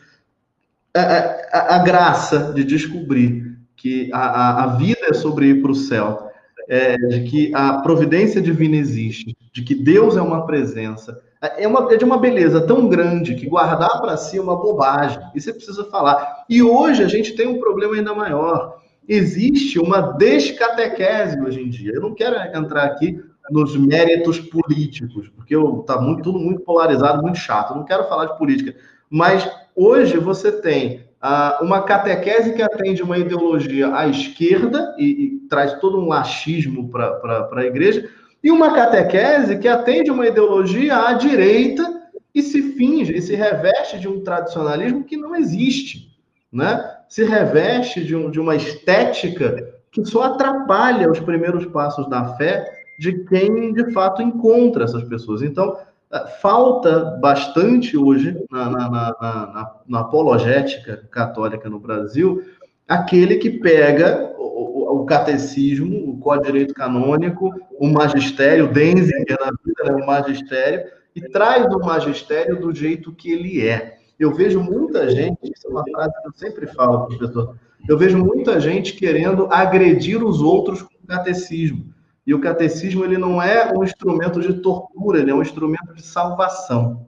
a, a, a graça de descobrir que a, a vida é sobre ir para o céu, é, de que a providência divina existe, de que Deus é uma presença, é, uma, é de uma beleza tão grande que guardar para si é uma bobagem. E você precisa falar. E hoje a gente tem um problema ainda maior existe uma descatequese hoje em dia. Eu não quero entrar aqui nos méritos políticos, porque está muito, tudo muito polarizado, muito chato. Eu não quero falar de política. Mas hoje você tem ah, uma catequese que atende uma ideologia à esquerda e, e traz todo um laxismo para a igreja, e uma catequese que atende uma ideologia à direita e se finge, e se reveste de um tradicionalismo que não existe né, se reveste de, um, de uma estética que só atrapalha os primeiros passos da fé de quem de fato encontra essas pessoas. Então, eh, falta bastante hoje na, na, na, na, apologética católica no Brasil aquele que pega o, o, catecismo, o código direito canônico, o magistério, o Denzinger na vida, né, o magistério, e traz o magistério do jeito que ele é. Eu vejo muita gente, isso é uma frase que eu sempre falo, professor, eu vejo muita gente querendo agredir os outros com o catecismo. E o catecismo ele não é um instrumento de tortura, ele é um instrumento de salvação.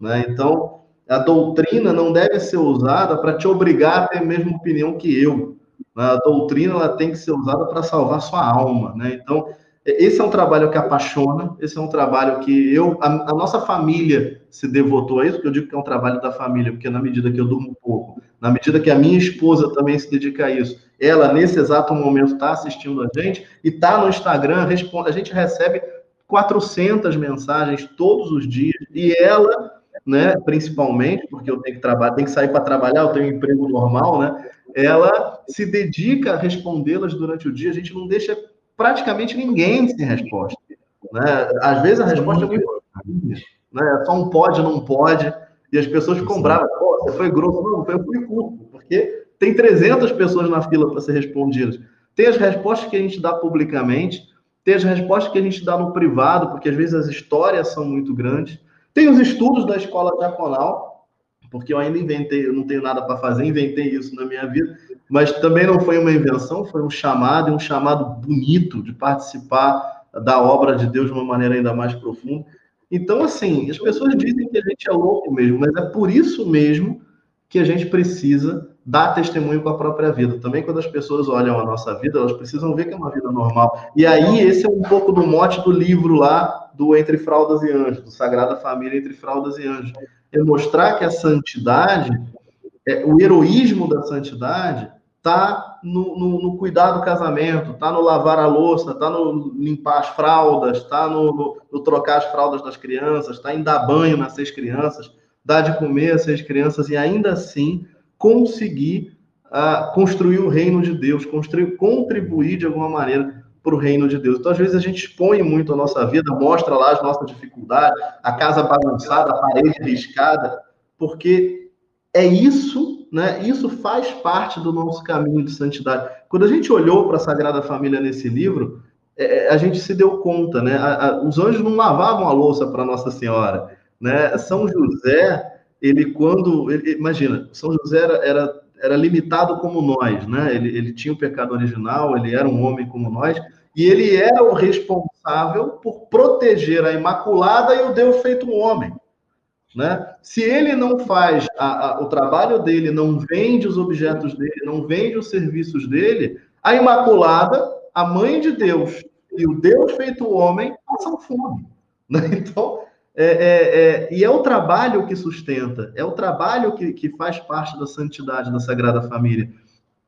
Né? Então, a doutrina não deve ser usada para te obrigar a ter a mesma opinião que eu. Né? A doutrina ela tem que ser usada para salvar sua alma. Né? Então, esse é um trabalho que apaixona, esse é um trabalho que eu, a, a, nossa família se devotou a isso, porque eu digo que é um trabalho da família, porque na medida que eu durmo pouco, na medida que a minha esposa também se dedica a isso, ela nesse exato momento está assistindo a gente e está no Instagram, responde, a gente recebe 400 mensagens todos os dias e ela, né, principalmente, porque eu tenho que trabalhar, tenho que sair para trabalhar, eu tenho um emprego normal, né? Ela se dedica a respondê-las durante o dia, a gente não deixa praticamente ninguém sem resposta. Né? Às vezes a resposta é muito né? É só um pode, não pode, e as pessoas ficam bravas. Pô, você foi grosso. Não, eu fui curto, porque tem 300 pessoas na fila para ser respondidas. Tem as respostas que a gente dá publicamente, tem as respostas que a gente dá no privado, porque às vezes as histórias são muito grandes. Tem os estudos da escola diaconal, porque eu ainda inventei, eu não tenho nada para fazer, inventei isso na minha vida mas também não foi uma invenção, foi um chamado, e um chamado bonito de participar da obra de Deus de uma maneira ainda mais profunda. Então, assim, as pessoas dizem que a gente é louco mesmo, mas é por isso mesmo que a gente precisa dar testemunho com a própria vida. Também quando as pessoas olham a nossa vida, elas precisam ver que é uma vida normal. E aí, esse é um pouco do mote do livro lá do Entre Fraldas e Anjos, do Sagrada Família Entre Fraldas e Anjos. É mostrar que a santidade, é, o heroísmo da santidade, tá no, no, no, cuidar do casamento, tá no lavar a louça, tá no limpar as fraldas, tá no, no, no trocar as fraldas das crianças, tá em dar banho nas seis crianças, dar de comer às seis crianças e ainda assim conseguir uh, construir o reino de Deus, construir, contribuir de alguma maneira para o reino de Deus. Então, às vezes, a gente expõe muito a nossa vida, mostra lá as nossas dificuldades, a casa bagunçada, a parede riscada, porque é isso né? Isso faz parte do nosso caminho de santidade. Quando a gente olhou para a Sagrada Família nesse livro, é, é, a gente se deu conta, né? A, a, os anjos não lavavam a louça para Nossa Senhora, né? São José, ele quando, ele, imagina, São José era, era, era limitado como nós, né? Ele, ele tinha o pecado original, ele era um homem como nós, e ele era o responsável por proteger a Imaculada e o Deus feito um homem. Né? Se ele não faz a, a, o trabalho dele, não vende os objetos dele, não vende os serviços dele, a Imaculada, a mãe de Deus e o Deus feito homem passam fome. Né? Então, é, é, é, e é o trabalho que sustenta, é o trabalho que, que faz parte da santidade da Sagrada Família.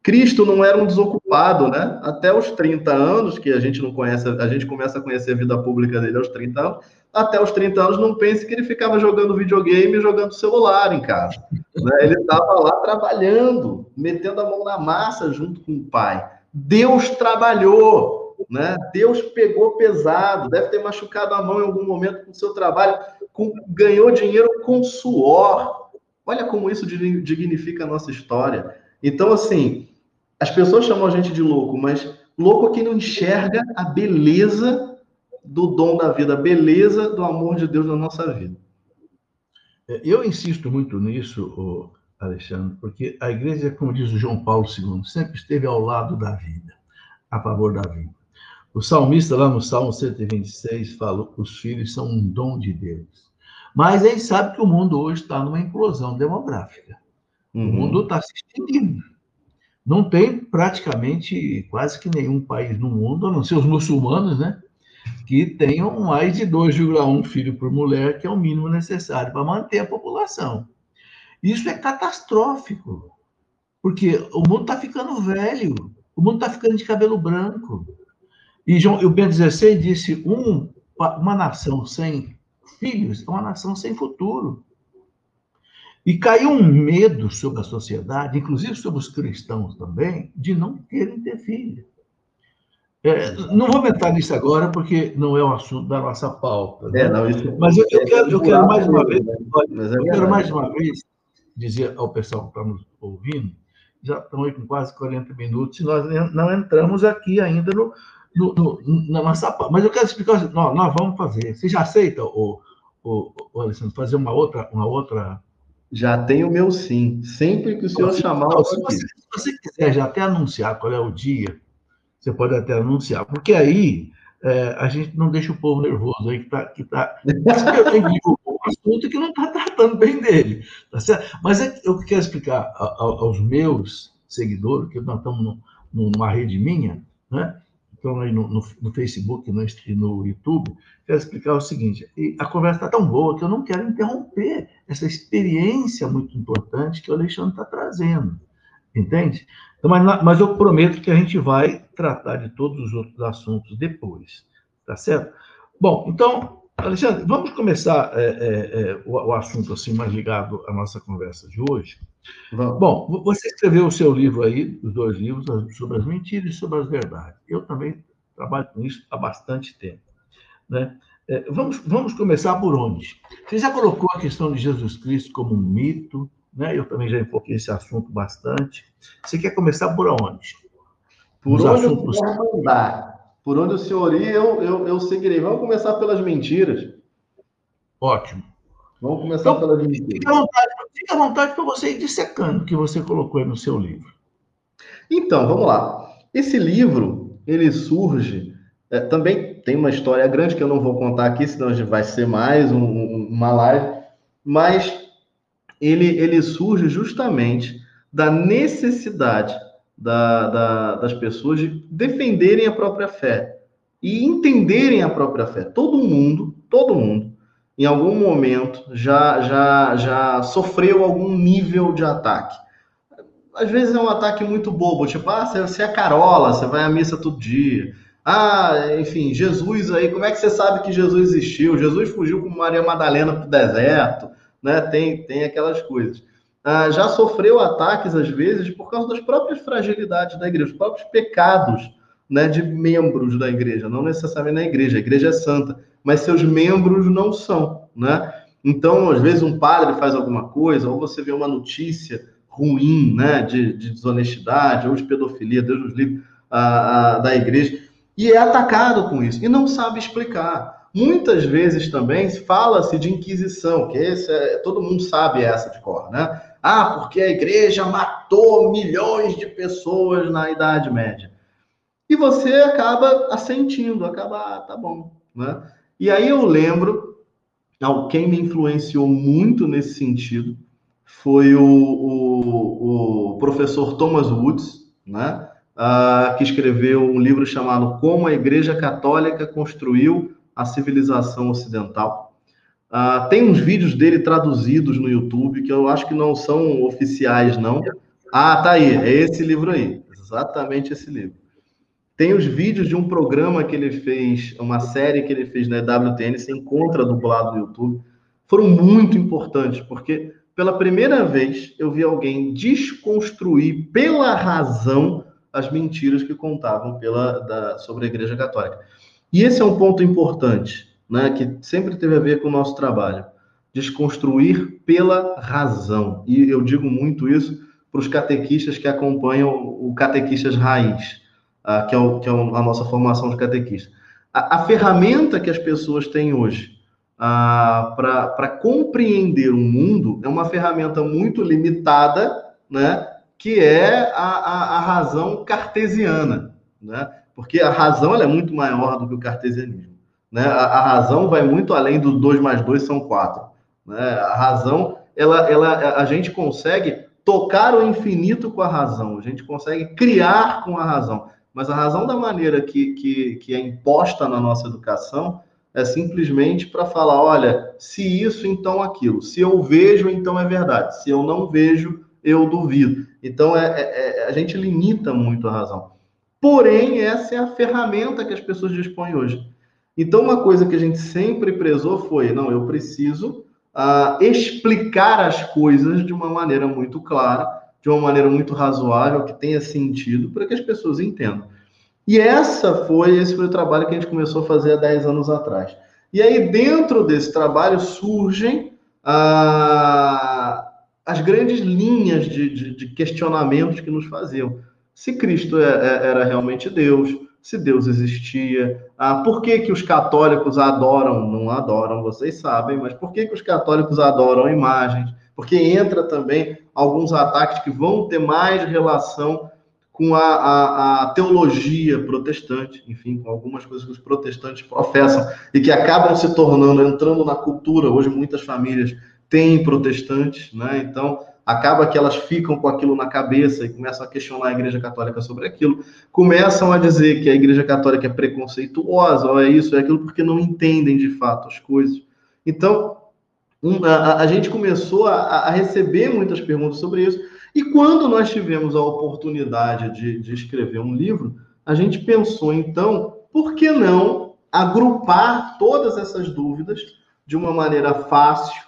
Cristo não era um desocupado, né? Até os 30 anos, que a gente não conhece, a gente começa a conhecer a vida pública dele aos 30 anos, até os 30 anos, não pense que ele ficava jogando videogame e jogando celular em casa. Né? Ele estava lá trabalhando, metendo a mão na massa junto com o pai. Deus trabalhou, né? Deus pegou pesado, deve ter machucado a mão em algum momento com o seu trabalho, com, ganhou dinheiro com suor. Olha como isso dignifica a nossa história. Então, assim, as pessoas chamam a gente de louco, mas louco é quem não enxerga a beleza do dom da vida, a beleza do amor de Deus na nossa vida. É, eu insisto muito nisso, Alexandre, porque a igreja, como diz o João Paulo II, sempre esteve ao lado da vida, a favor da vida. O salmista, lá no Salmo 126, fala: os filhos são um dom de Deus. Mas a gente sabe que o mundo hoje está numa implosão demográfica. Uhum. O mundo está se extinguindo. Não tem praticamente quase que nenhum país no mundo, a não ser os muçulmanos, né? Que tenham mais de 2,1 filhos por mulher, que é o mínimo necessário para manter a população. Isso é catastrófico, porque o mundo está ficando velho, o mundo está ficando de cabelo branco. E João, o Bento XVI disse: um, uma nação sem filhos é uma nação sem futuro. E caiu um medo sobre a sociedade, inclusive sobre os cristãos também, de não terem ter filho. É, não vou entrar nisso agora, porque não é o assunto da nossa pauta. Né? É, não, isso, Mas eu, eu, é quero, eu quero mais uma vez, né? eu quero mais uma vez dizer ao pessoal que está nos ouvindo, já estão aí com quase 40 minutos, e nós não entramos aqui ainda no, no, no, na nossa pauta. Mas eu quero explicar, nós, nós vamos fazer. Você já aceita, o, o, o Alessandro, fazer uma outra, uma outra Já tem o meu sim. Sempre que o senhor chamar. Não, se, você, se você quiser já até anunciar qual é o dia, você pode até anunciar, porque aí é, a gente não deixa o povo nervoso aí que está. Que tá, um assunto que não está tratando bem dele. Tá certo? Mas é, eu quero explicar aos meus seguidores, que nós estamos numa rede minha, né? Estão aí no, no, no Facebook no, no YouTube, quero explicar o seguinte: a conversa está tão boa que eu não quero interromper essa experiência muito importante que o Alexandre está trazendo. Entende? Então, mas, mas eu prometo que a gente vai tratar de todos os outros assuntos depois. Tá certo? Bom, então, Alexandre, vamos começar é, é, é, o, o, assunto assim mais ligado à nossa conversa de hoje. Vamos. Bom, você escreveu o seu livro aí, os dois livros, sobre as mentiras e sobre as verdades. Eu também trabalho com isso há bastante tempo. Né? É, vamos, vamos começar por onde? Você já colocou a questão de Jesus Cristo como um mito, né? eu também já enfoquei esse assunto bastante. Você quer começar por onde? Por Os onde assuntos... eu. Por onde o senhor ir, eu, eu, eu seguirei. Vamos começar pelas mentiras. Ótimo. Vamos começar então, pelas mentiras. Fique à vontade, fique à vontade para você ir dissecando o que você colocou aí no seu livro. Então, vamos lá. Esse livro, ele surge, é, também tem uma história grande que eu não vou contar aqui, senão a gente vai ser mais um, uma live, mas ele, ele surge justamente da necessidade da, da, das pessoas de defenderem a própria fé e entenderem a própria fé. Todo mundo, todo mundo, em algum momento já, já, já sofreu algum nível de ataque. Às vezes é um ataque muito bobo, tipo, ah, você é carola, você vai à missa todo dia. Ah, enfim, Jesus aí, como é que você sabe que Jesus existiu? Jesus fugiu com Maria Madalena para o deserto, né? Tem, tem aquelas coisas ah, já sofreu ataques, às vezes, por causa das próprias fragilidades da igreja, os próprios pecados né, de membros da igreja, não necessariamente na igreja, a igreja é santa, mas seus membros não são, né? Então, às vezes, um padre faz alguma coisa, ou você vê uma notícia ruim, né, de, de desonestidade, ou de pedofilia, Deus nos livre, a, a, da igreja, e é atacado com isso, e não sabe explicar. Muitas vezes também fala-se de inquisição, que esse é, todo mundo sabe essa de cor, né? Ah, porque a igreja matou milhões de pessoas na Idade Média. E você acaba assentindo, acaba, ah, tá bom. Né? E aí eu lembro, quem me influenciou muito nesse sentido foi o, o, o professor Thomas Woods, né? Ah, que escreveu um livro chamado Como a Igreja Católica Construiu a Civilização Ocidental. Uh, tem uns vídeos dele traduzidos no YouTube que eu acho que não são oficiais, não. Ah, tá aí, é esse livro aí, exatamente esse livro. Tem os vídeos de um programa que ele fez, uma série que ele fez na EWTN, se encontra dublado no YouTube. Foram muito importantes, porque pela primeira vez eu vi alguém desconstruir pela razão as mentiras que contavam pela, da, sobre a Igreja Católica. E esse é um ponto importante né, que sempre teve a ver com o nosso trabalho. Desconstruir pela razão. E eu digo muito isso para os catequistas que acompanham o Catequistas Raiz, uh, que, é o, que, é a nossa formação de catequista. A, a ferramenta que as pessoas têm hoje uh, para compreender o mundo é uma ferramenta muito limitada, né, que é a, a, a razão cartesiana. Né? Porque a razão é muito maior do que o cartesianismo. Né? A, a, razão vai muito além do 2 mais 2 são 4. Né? A razão, ela, ela, a gente consegue tocar o infinito com a razão, a gente consegue criar com a razão. Mas a razão da maneira que, que, que é imposta na nossa educação é simplesmente para falar: olha, se isso, então aquilo. Se eu vejo, então é verdade. Se eu não vejo, eu duvido. Então é, é, é a gente limita muito a razão. Porém, essa é a ferramenta que as pessoas dispõem hoje. Então, uma coisa que a gente sempre prezou foi: não, eu preciso uh, explicar as coisas de uma maneira muito clara, de uma maneira muito razoável, que tenha sentido, para que as pessoas entendam. E essa foi, esse foi o trabalho que a gente começou a fazer há 10 anos atrás. E aí, dentro desse trabalho, surgem uh, as grandes linhas de, de, de questionamentos que nos faziam. Se Cristo é, é, era realmente Deus, se Deus existia, ah, por que, que os católicos adoram, não adoram, vocês sabem, mas por que, que os católicos adoram imagens? Porque entra também alguns ataques que vão ter mais relação com a, a, a, teologia protestante, enfim, com algumas coisas que os protestantes professam e que acabam se tornando, entrando na cultura. Hoje, muitas famílias têm protestantes, né? Então, acaba que elas ficam com aquilo na cabeça e começam a questionar a Igreja Católica sobre aquilo, começam a dizer que a Igreja Católica é preconceituosa, ou é isso, é aquilo, porque não entendem de fato as coisas. Então, um, a, a, gente começou a, a, receber muitas perguntas sobre isso, e quando nós tivemos a oportunidade de, de escrever um livro, a gente pensou, então, por que não agrupar todas essas dúvidas de uma maneira fácil,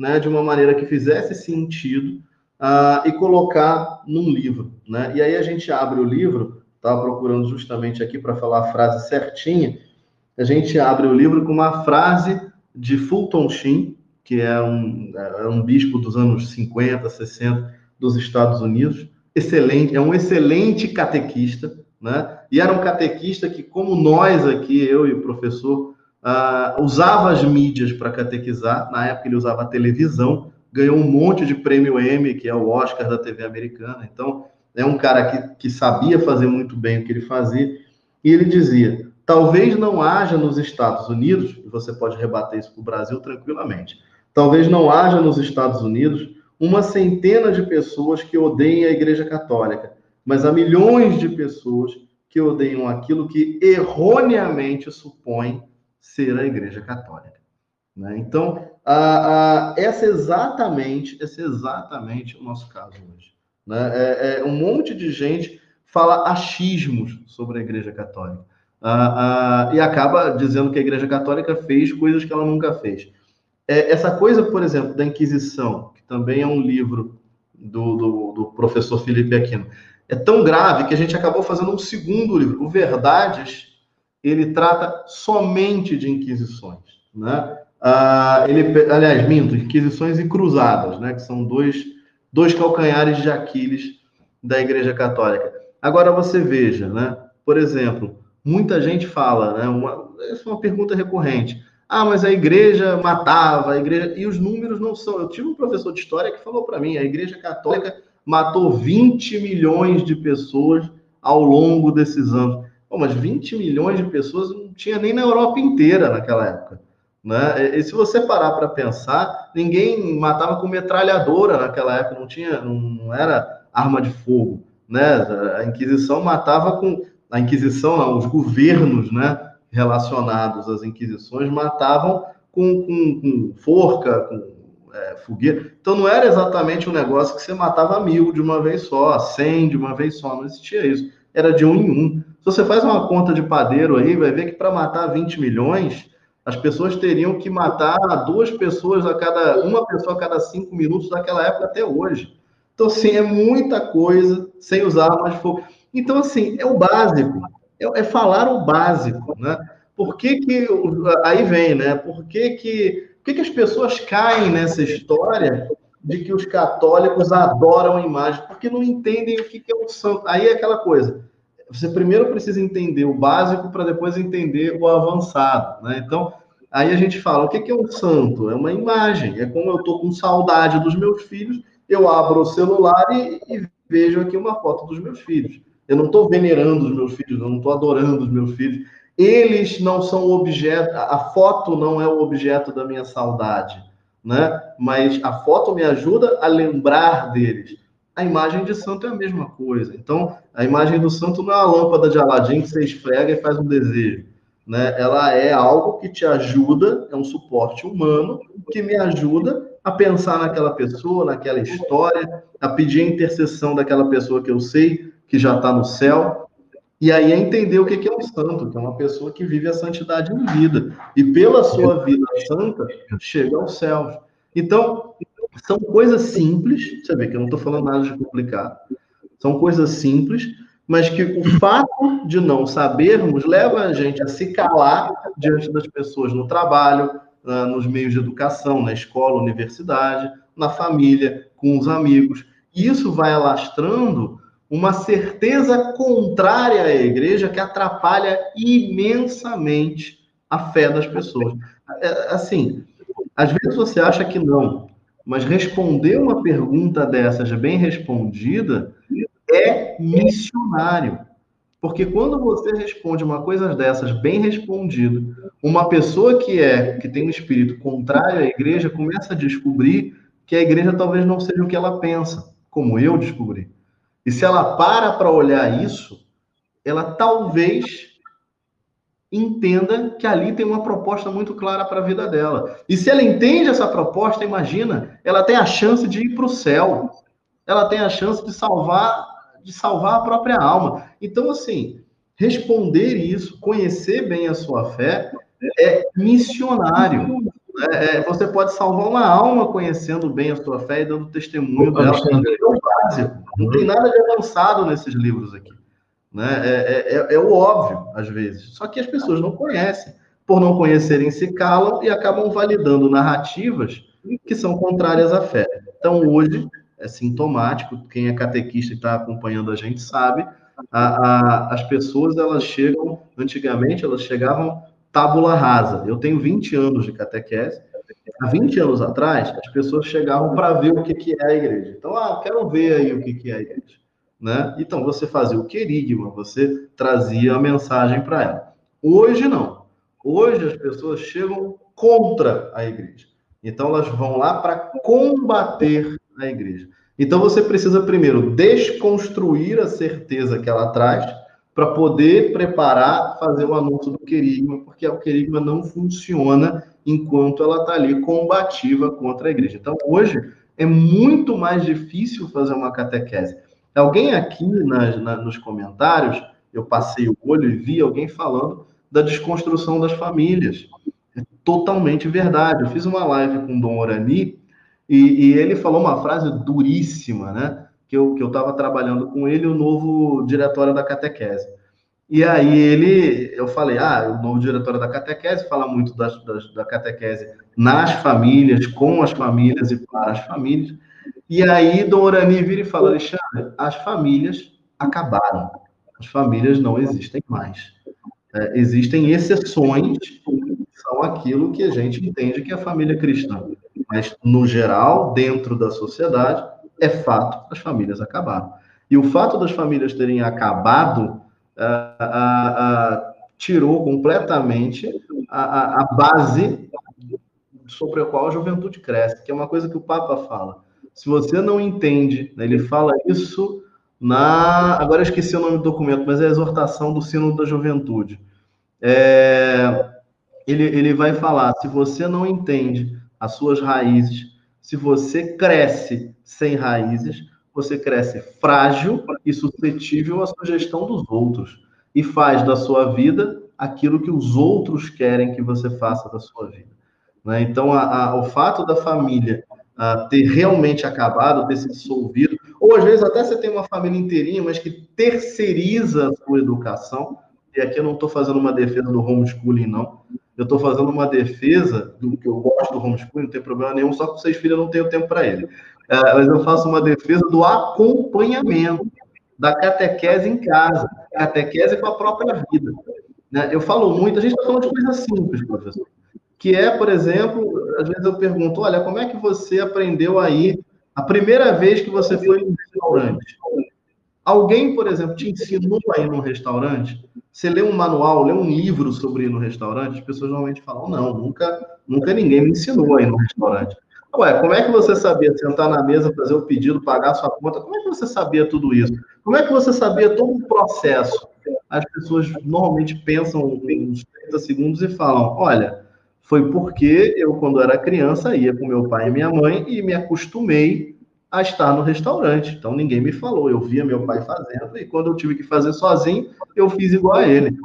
né, de uma maneira que fizesse sentido uh, e colocar num livro. Né? E aí a gente abre o livro, estava procurando justamente aqui para falar a frase certinha, a gente abre o livro com uma frase de Fulton Sheen, que é um, é um bispo dos anos 50, 60 dos Estados Unidos, excelente, é um excelente catequista, né? E era um catequista que, como nós aqui, eu e o professor, uh, usava as mídias para catequizar. Na época ele usava a televisão, ganhou um monte de prêmio Emmy, que é o Oscar da TV americana. Então, é um cara que, que sabia fazer muito bem o que ele fazia. E ele dizia: talvez não haja nos Estados Unidos, e você pode rebater isso para o Brasil tranquilamente, talvez não haja nos Estados Unidos uma centena de pessoas que odeiem a Igreja Católica, mas há milhões de pessoas que odeiam aquilo que erroneamente supõe ser a Igreja Católica. Né? Então, a, a, essa é exatamente, esse é exatamente o nosso caso hoje. Né? É, é, um monte de gente fala achismos sobre a Igreja Católica e acaba dizendo que a Igreja Católica fez coisas que ela nunca fez. É, essa coisa, por exemplo, da Inquisição, que também é um livro do, do, do professor Felipe Aquino, é tão grave que a gente acabou fazendo um segundo livro, o Verdades ele trata somente de inquisições, né? Ah, ele, aliás, minto, inquisições e cruzadas, né? Que são dois, dois calcanhares de Aquiles da Igreja Católica. Agora você veja, né? Por exemplo, muita gente fala, né? Uma, essa é uma pergunta recorrente. Ah, mas a igreja matava, a igreja. E os números não são. Eu tive um professor de história que falou para mim: a igreja católica matou 20 milhões de pessoas ao longo desses anos. Pô, mas 20 milhões de pessoas não tinha nem na Europa inteira naquela época. Né? E se você parar para pensar, ninguém matava com metralhadora naquela época, não tinha, não era arma de fogo, né? A Inquisição matava com a Inquisição, não, os governos, né, relacionados às Inquisições matavam com, com, com forca, com é, fogueira. Então não era exatamente um negócio que você matava mil de uma vez só, cem de uma vez só, não existia isso. Era de um em um. Se você faz uma conta de padeiro aí, vai ver que para matar 20 milhões, as pessoas teriam que matar duas pessoas a cada, uma pessoa a cada cinco minutos daquela época até hoje. Então, assim, é muita coisa sem usar armas de fogo. Então, assim, é o básico, é, é, falar o básico, né? Por que que, aí vem, né? Por que que, por que que as pessoas caem nessa história de que os católicos adoram a imagem? Porque não entendem o que que é um santo. Aí é aquela coisa, você primeiro precisa entender o básico para depois entender o avançado, né? Então, aí a gente fala, o que é um santo? É uma imagem, é como eu estou com saudade dos meus filhos, eu abro o celular e, e vejo aqui uma foto dos meus filhos. Eu não estou venerando os meus filhos, eu não estou adorando os meus filhos. Eles não são o objeto, a foto não é o objeto da minha saudade, né? Mas a foto me ajuda a lembrar deles. A imagem de santo é a mesma coisa. Então, a imagem do santo não é a lâmpada de Aladim que você esfrega e faz um desejo. Né? Ela é algo que te ajuda, é um suporte humano que me ajuda a pensar naquela pessoa, naquela história, a pedir a intercessão daquela pessoa que eu sei que já está no céu. E aí é entender o que é um santo, que é uma pessoa que vive a santidade em vida. E pela sua vida santa, chega aos céus. Então, são coisas simples, você vê que eu não estou falando nada de complicado. São coisas simples, mas que o fato de não sabermos leva a gente a se calar diante das pessoas no trabalho, nos meios de educação, na escola, universidade, na família, com os amigos. E isso vai alastrando uma certeza contrária à igreja que atrapalha imensamente a fé das pessoas. É, assim, às vezes você acha que não, Mas responder uma pergunta dessas bem respondida é missionário. Porque quando você responde uma coisa dessas bem respondido, uma pessoa que é que tem um espírito contrário à igreja começa a descobrir que a igreja talvez não seja o que ela pensa, como eu descobri. E se ela para para olhar isso, ela talvez entenda que ali tem uma proposta muito clara para a vida dela. E se ela entende essa proposta, imagina, ela tem a chance de ir para o céu. Ela tem a chance de salvar de salvar a própria alma. Então, assim, responder isso, conhecer bem a sua fé, é missionário. É, é, você pode salvar uma alma conhecendo bem a sua fé e dando testemunho dela. É o básico. Não tem nada de avançado nesses livros aqui. Né? É, é, é, é, o óbvio, às vezes. Só que as pessoas não conhecem. Por não conhecerem, se calam e acabam validando narrativas que são contrárias à fé. Então, hoje, é sintomático, quem é catequista e está acompanhando a gente sabe, a, a, as pessoas, elas chegam, antigamente, elas chegavam tábula rasa. Eu tenho 20 anos de catequese. Há 20 anos atrás, as pessoas chegavam para ver o que, que é a igreja. Então, ah, quero ver aí o que, que é a igreja. Né? Então, você fazia o querigma, você trazia a mensagem para ela. Hoje, não. Hoje, as pessoas chegam contra a igreja. Então, elas vão lá para combater a igreja. Então, você precisa, primeiro, desconstruir a certeza que ela traz para poder preparar, fazer o anúncio do querigma, porque o querigma não funciona enquanto ela está ali combativa contra a igreja. Então, hoje, é muito mais difícil fazer uma catequese. Alguém aqui nas, na, nos comentários, eu passei o olho e vi alguém falando da desconstrução das famílias. É totalmente verdade. Eu fiz uma live com o Dom Orani e, e ele falou uma frase duríssima, né? Que eu estava que eu trabalhando com ele, o novo diretório da catequese. E aí ele, eu falei, ah, o novo diretório da catequese fala muito das, das, da catequese nas famílias, com as famílias e para as famílias. E aí Dom Orani vira e fala, Alexandre, as famílias acabaram. As famílias não existem mais. É, existem exceções, que são aquilo que a gente entende que é a família cristã. Mas, no geral, dentro da sociedade, é fato, as famílias acabaram. E o fato das famílias terem acabado tirou completamente a, a, base sobre a qual a juventude cresce, que é uma coisa que o Papa fala. Se você não entende, né, ele fala isso na. Agora eu esqueci o nome do documento, mas é a exortação do sino da juventude. É, ele, ele vai falar: se você não entende as suas raízes, se você cresce sem raízes, você cresce frágil e suscetível à sugestão dos outros e faz da sua vida aquilo que os outros querem que você faça da sua vida. Né? Então, a, a, o fato da família a, ter realmente acabado, ter se dissolvido, ou às vezes até você tem uma família inteirinha, mas que terceiriza a sua educação, e aqui eu não estou fazendo uma defesa do homeschooling, não, eu estou fazendo uma defesa do que eu gosto do homeschooling, não tem problema nenhum, só que vocês filhos não têm o tempo para ele. É, mas eu faço uma defesa do acompanhamento, da catequese em casa, catequese com a própria vida. Né? Eu falo muito, a gente está falando de coisas simples, professor, que é, por exemplo, às vezes eu pergunto, olha, como é que você aprendeu aí a primeira vez que você foi no restaurante? Alguém, por exemplo, te ensinou a ir restaurante? Você lê um manual, lê um livro sobre ir no restaurante? As pessoas normalmente falam, não, nunca, nunca ninguém me ensinou a ir no restaurante. Ué, como é que você sabia sentar na mesa, fazer o pedido, pagar a sua conta? Como é que você sabia tudo isso? Como é que você sabia todo o processo? As pessoas normalmente pensam uns 30 segundos e falam: olha, foi porque eu, quando era criança, ia com meu pai e minha mãe e me acostumei a estar no restaurante. Então ninguém me falou, eu via meu pai fazendo e quando eu tive que fazer sozinho, eu fiz igual a ele.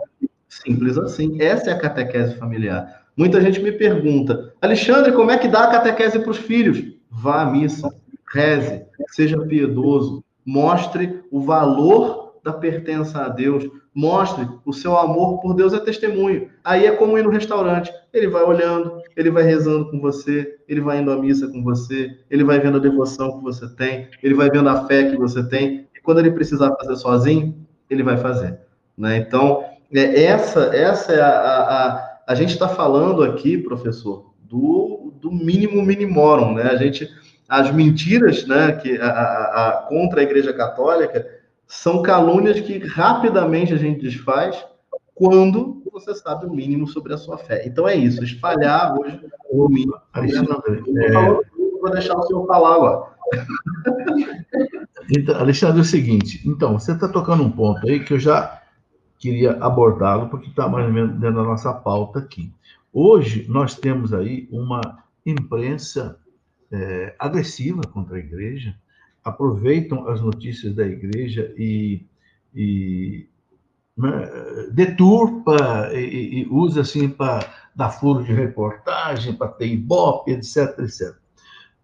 Simples assim. Essa é a catequese familiar. Muita gente me pergunta, Alexandre, como é que dá a catequese para os filhos? Vá à missa, reze, seja piedoso, mostre o valor da pertença a Deus, mostre o seu amor por Deus é testemunho. Aí é como ir no restaurante. Ele vai olhando, ele vai rezando com você, ele vai indo à missa com você, ele vai vendo a devoção que você tem, ele vai vendo a fé que você tem. E quando ele precisar fazer sozinho, ele vai fazer. Né? Então, é, essa, essa é a, a, a a gente está falando aqui, professor, do, do mínimo minimorum, né? A gente, as mentiras, né, que a, a, a, contra a Igreja Católica são calúnias que rapidamente a gente desfaz quando você sabe o mínimo sobre a sua fé. Então é isso, espalhar hoje o mínimo. Alexandre, é... vou deixar o senhor falar agora. Então, Alexandre, é o seguinte, então, você está tocando um ponto aí que eu já queria abordá-lo, porque está mais ou menos dentro da nossa pauta aqui. Hoje, nós temos aí uma imprensa é, agressiva contra a igreja, aproveitam as notícias da igreja e, e né, deturpa e, e, usa assim para dar furo de reportagem, para ter ibope, etc, etc.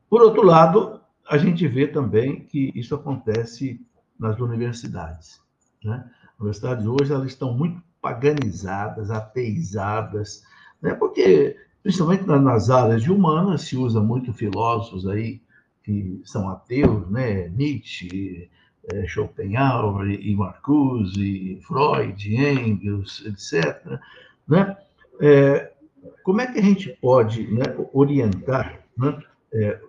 Por outro lado, a gente vê também que isso acontece nas universidades. Né? As universidades hoje elas estão muito paganizadas, ateizadas, né? porque principalmente nas áreas de humanas se usa muito filósofos aí que são ateus, né? Nietzsche, é, Schopenhauer e Marcuse, Freud, Engels, etc. Né? É, como é que a gente pode né, orientar né, é,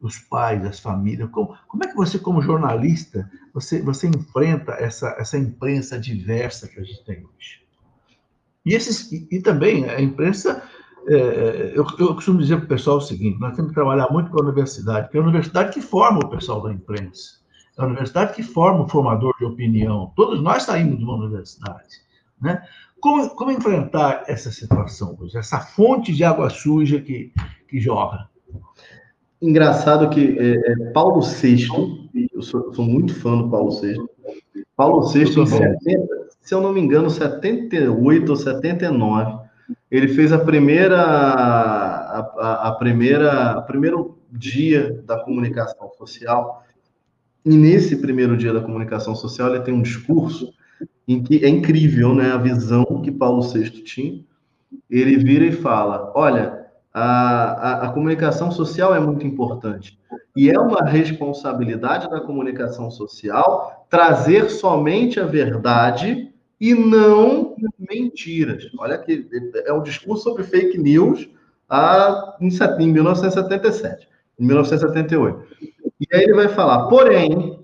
os pais, as famílias? Como, como, é que você, como jornalista, você, você enfrenta essa, essa imprensa diversa que a gente tem hoje? E, esses, e, e também a imprensa é, é, eu, eu, costumo dizer para o pessoal o seguinte: nós temos que trabalhar muito com a universidade, porque é a universidade que forma o pessoal da imprensa, é a universidade que forma o formador de opinião. Todos nós saímos de uma universidade. Né? Como, como enfrentar essa situação hoje, essa fonte de água suja que, que jorra? Engraçado que é, é Paulo VI, eu sou, sou, muito fã do Paulo VI. Paulo VI, em 70, se eu não me engano, 78 ou 79 ele fez a primeira, a, a, primeira, o primeiro dia da comunicação social. E nesse primeiro dia da comunicação social, ele tem um discurso em que é incrível, né, a visão que Paulo VI tinha. Ele vira e fala: olha, a, a, a, comunicação social é muito importante. E é uma responsabilidade da comunicação social trazer somente a verdade e não mentiras. Olha que é um discurso sobre fake news a, em, em 1977, em 1978. E aí ele vai falar, porém,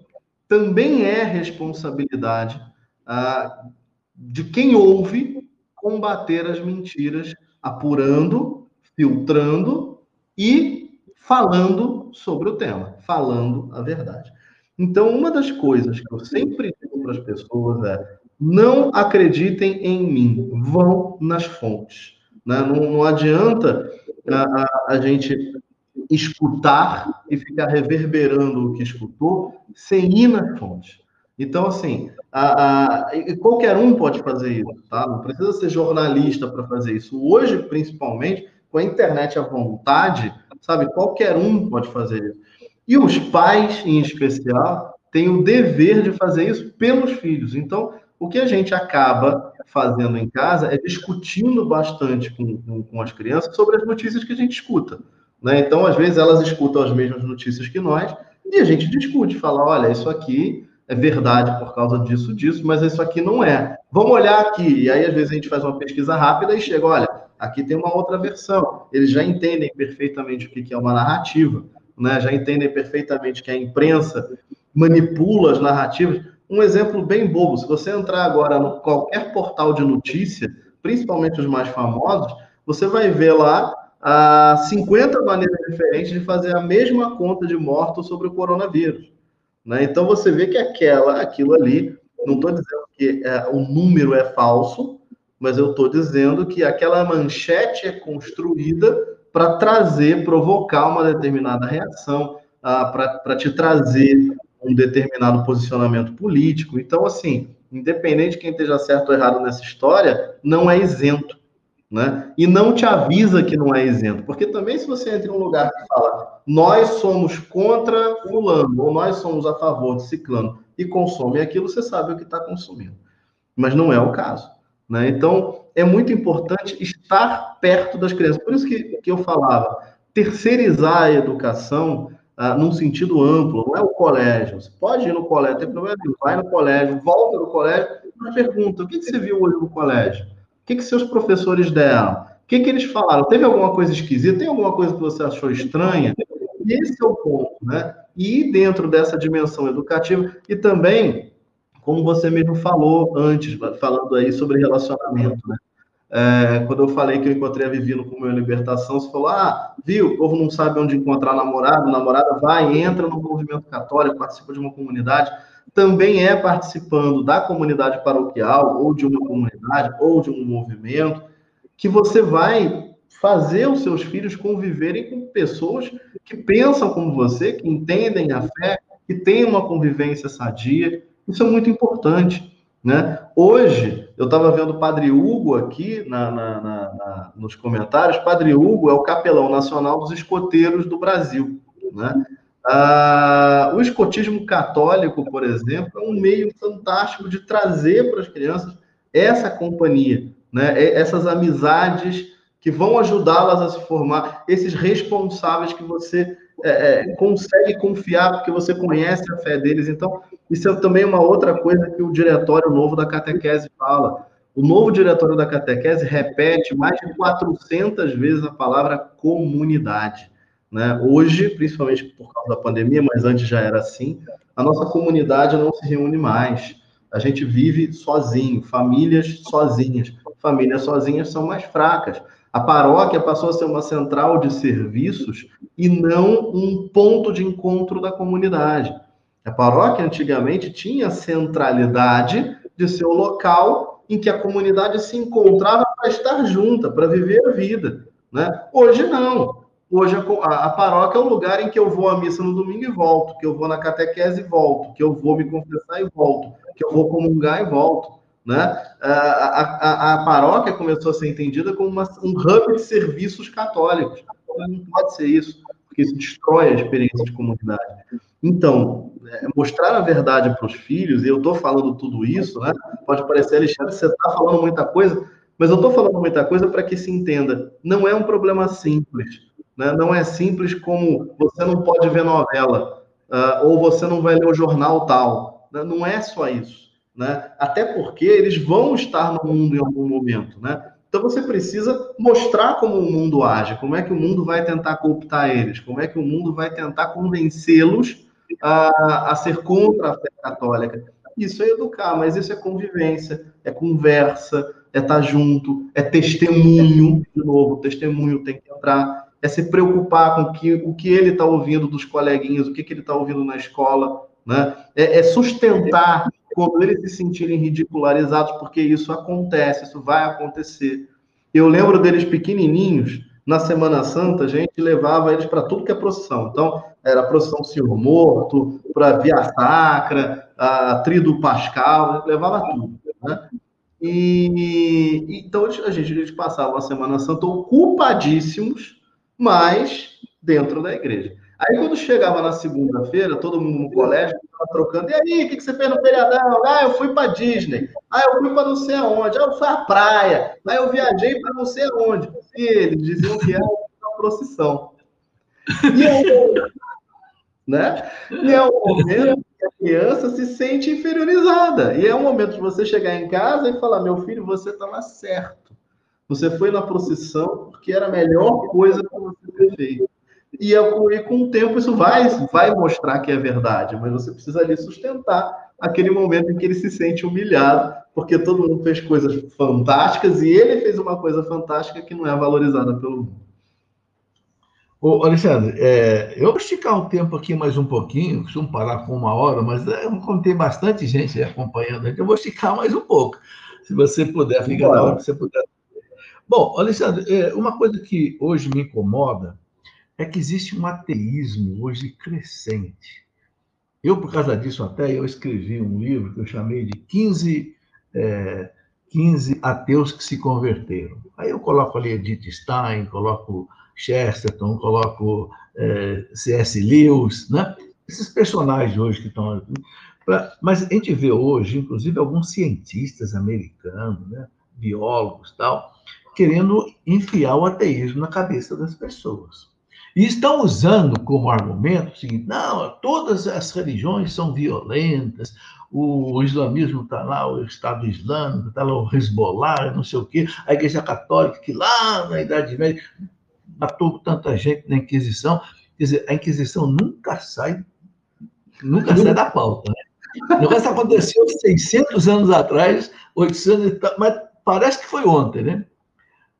também é responsabilidade ah, de quem ouve combater as mentiras, apurando, filtrando e falando sobre o tema, falando a verdade. Então, uma das coisas que eu sempre digo para as pessoas é: não acreditem em mim, vão nas fontes. Né? Não, não, adianta a, a, a, gente escutar e ficar reverberando o que escutou sem ir nas fontes. Então, assim, a, qualquer um pode fazer isso, tá? Não precisa ser jornalista para fazer isso. Hoje, principalmente, com a internet à vontade, sabe? Qualquer um pode fazer isso. E os pais, em especial, têm o dever de fazer isso pelos filhos. Então, o que a gente acaba fazendo em casa é discutindo bastante com, com, com as crianças sobre as notícias que a gente escuta. Né? Então, às vezes, elas escutam as mesmas notícias que nós e a gente discute, fala: olha, isso aqui é verdade por causa disso, disso, mas isso aqui não é. Vamos olhar aqui. E aí, às vezes, a gente faz uma pesquisa rápida e chega: olha, aqui tem uma outra versão. Eles já entendem perfeitamente o que é uma narrativa, né? já entendem perfeitamente que a imprensa manipula as narrativas. Um exemplo bem bobo: se você entrar agora no qualquer portal de notícia, principalmente os mais famosos, você vai ver lá ah, 50 maneiras diferentes de fazer a mesma conta de mortos sobre o coronavírus. Né? Então você vê que aquela, aquilo ali, não estou dizendo que é, o número é falso, mas eu estou dizendo que aquela manchete é construída para trazer, provocar uma determinada reação, ah, para te trazer um determinado posicionamento político. Então, assim, independente de quem esteja certo ou errado nessa história, não é isento. Né? E não te avisa que não é isento, porque também se você entra em um lugar que fala nós somos contra fulano ou nós somos a favor de ciclano e consome aquilo, você sabe o que está consumindo. Mas não é o caso. Né? Então, é muito importante estar perto das crianças. Por isso que, que eu falava, terceirizar a educação ah, num sentido amplo, não é o colégio. Você pode ir no colégio, tem problema nenhum, vai no colégio, volta no colégio, mas pergunta, o que, que você viu hoje no colégio? O que, que seus professores deram? O que, que eles falaram? Teve alguma coisa esquisita? Tem alguma coisa que você achou estranha? Esse é o ponto, né? E dentro dessa dimensão educativa, e também, como você mesmo falou antes, falando aí sobre relacionamento, né? É, quando eu falei que eu encontrei a Vivino com minha libertação, você falou: ah, viu, o povo não sabe onde encontrar namorado, namorada vai, entra no movimento católico, participa de uma comunidade. Também é participando da comunidade paroquial, ou de uma comunidade, ou de um movimento, que você vai fazer os seus filhos conviverem com pessoas que pensam como você, que entendem a fé, que têm uma convivência sadia. Isso é muito importante. Né? Hoje, eu estava vendo o Padre Hugo aqui na, na, na, nos comentários. Padre Hugo é o capelão nacional dos escoteiros do Brasil. Né? Ah, o escotismo católico, por exemplo, é um meio fantástico de trazer para as crianças essa companhia, né? essas amizades que vão ajudá-las a se formar, esses responsáveis que você é, é, consegue confiar porque você conhece a fé deles. Então, isso é também uma outra coisa que o diretório novo da catequese fala. O novo diretório da catequese repete mais de 400 vezes a palavra comunidade. Né? Hoje, principalmente por causa da pandemia, mas antes já era assim, a nossa comunidade não se reúne mais. A gente vive sozinho, famílias sozinhas. Famílias sozinhas são mais fracas. A paróquia passou a ser uma central de serviços e não um ponto de encontro da comunidade. A paróquia antigamente tinha a centralidade de ser o local em que a comunidade se encontrava para estar junta, para viver a vida. Né? Hoje não. Hoje a, a, paróquia é o lugar em que eu vou à missa no domingo e volto, que eu vou na catequese e volto, que eu vou me confessar e volto, que eu vou comungar e volto. Né? A, a, a, paróquia começou a ser entendida como uma, um hub de serviços católicos. Não pode ser isso, porque isso destrói a experiência de comunidade. Então, é, mostrar a verdade para os filhos, e eu estou falando tudo isso, né? pode parecer, Alexandre, você está falando muita coisa, mas eu estou falando muita coisa para que se entenda. Não é um problema simples. Né? Não é simples como você não pode ver novela, uh, ou você não vai ler o jornal tal. Né? Não é só isso né? Até porque eles vão estar no mundo em algum momento, né? Então você precisa mostrar como o mundo age, como é que o mundo vai tentar cooptar eles, como é que o mundo vai tentar convencê-los a, a ser contra a fé católica. Isso é educar, mas isso é convivência, é conversa, é estar junto, é testemunho, de novo, testemunho tem que entrar, é se preocupar com que, o que ele está ouvindo dos coleguinhas, o que, que ele está ouvindo na escola, né? é, é sustentar quando eles se sentirem ridicularizados, porque isso acontece, isso vai acontecer. Eu lembro deles pequenininhos, na Semana Santa, a gente levava eles para tudo que é procissão. Então, era procissão Senhor Morto, para Via Sacra, a Trido Pascal, levava tudo. Né? E então a gente, a gente passava a Semana Santa ocupadíssimos, mas dentro da igreja. Aí quando chegava na segunda-feira, todo mundo no colégio estava trocando. E aí, o que, que você fez no feriadão? Ah, eu fui para Disney. Ah, eu fui para não sei aonde. Ah, eu fui à praia. Ah, eu viajei para não sei aonde. E eles diziam que era uma procissão. E é, né? e é o momento que a criança se sente inferiorizada. E é o momento de você chegar em casa e falar: meu filho, você estava certo. Você foi na procissão porque era a melhor coisa para você ter feito. E, e, com o tempo isso vai, vai mostrar que é verdade, mas você precisa ali sustentar aquele momento em que ele se sente humilhado, porque todo mundo fez coisas fantásticas e ele fez uma coisa fantástica que não é valorizada pelo mundo. Ô, Alexandre, é, eu vou esticar o tempo aqui mais um pouquinho, costumo parar com uma hora, mas é, eu contei bastante gente acompanhando aqui, eu vou esticar mais um pouco, se você puder, fica na hora que você puder. Bom, Alexandre, é, uma coisa que hoje me incomoda é que existe um ateísmo hoje crescente. Eu, por causa disso, até eu escrevi um livro que eu chamei de 15, é, 15 ateus que se converteram. Aí eu coloco ali Edith Stein, coloco Chesterton, coloco é, C.S. Lewis, né? Esses personagens hoje que estão. Pra... Mas a gente vê hoje, inclusive, alguns cientistas americanos, né? biólogos tal, querendo enfiar o ateísmo na cabeça das pessoas. E estão usando como argumento o seguinte: não, todas as religiões são violentas, o, islamismo está lá, o Estado Islâmico, está lá o Hezbollah, não sei o quê, a Igreja Católica, que lá na Idade Média matou tanta gente na Inquisição. Quer dizer, a Inquisição nunca sai, nunca sai da pauta, né? O negócio aconteceu 600 anos atrás, 800, mas parece que foi ontem, né?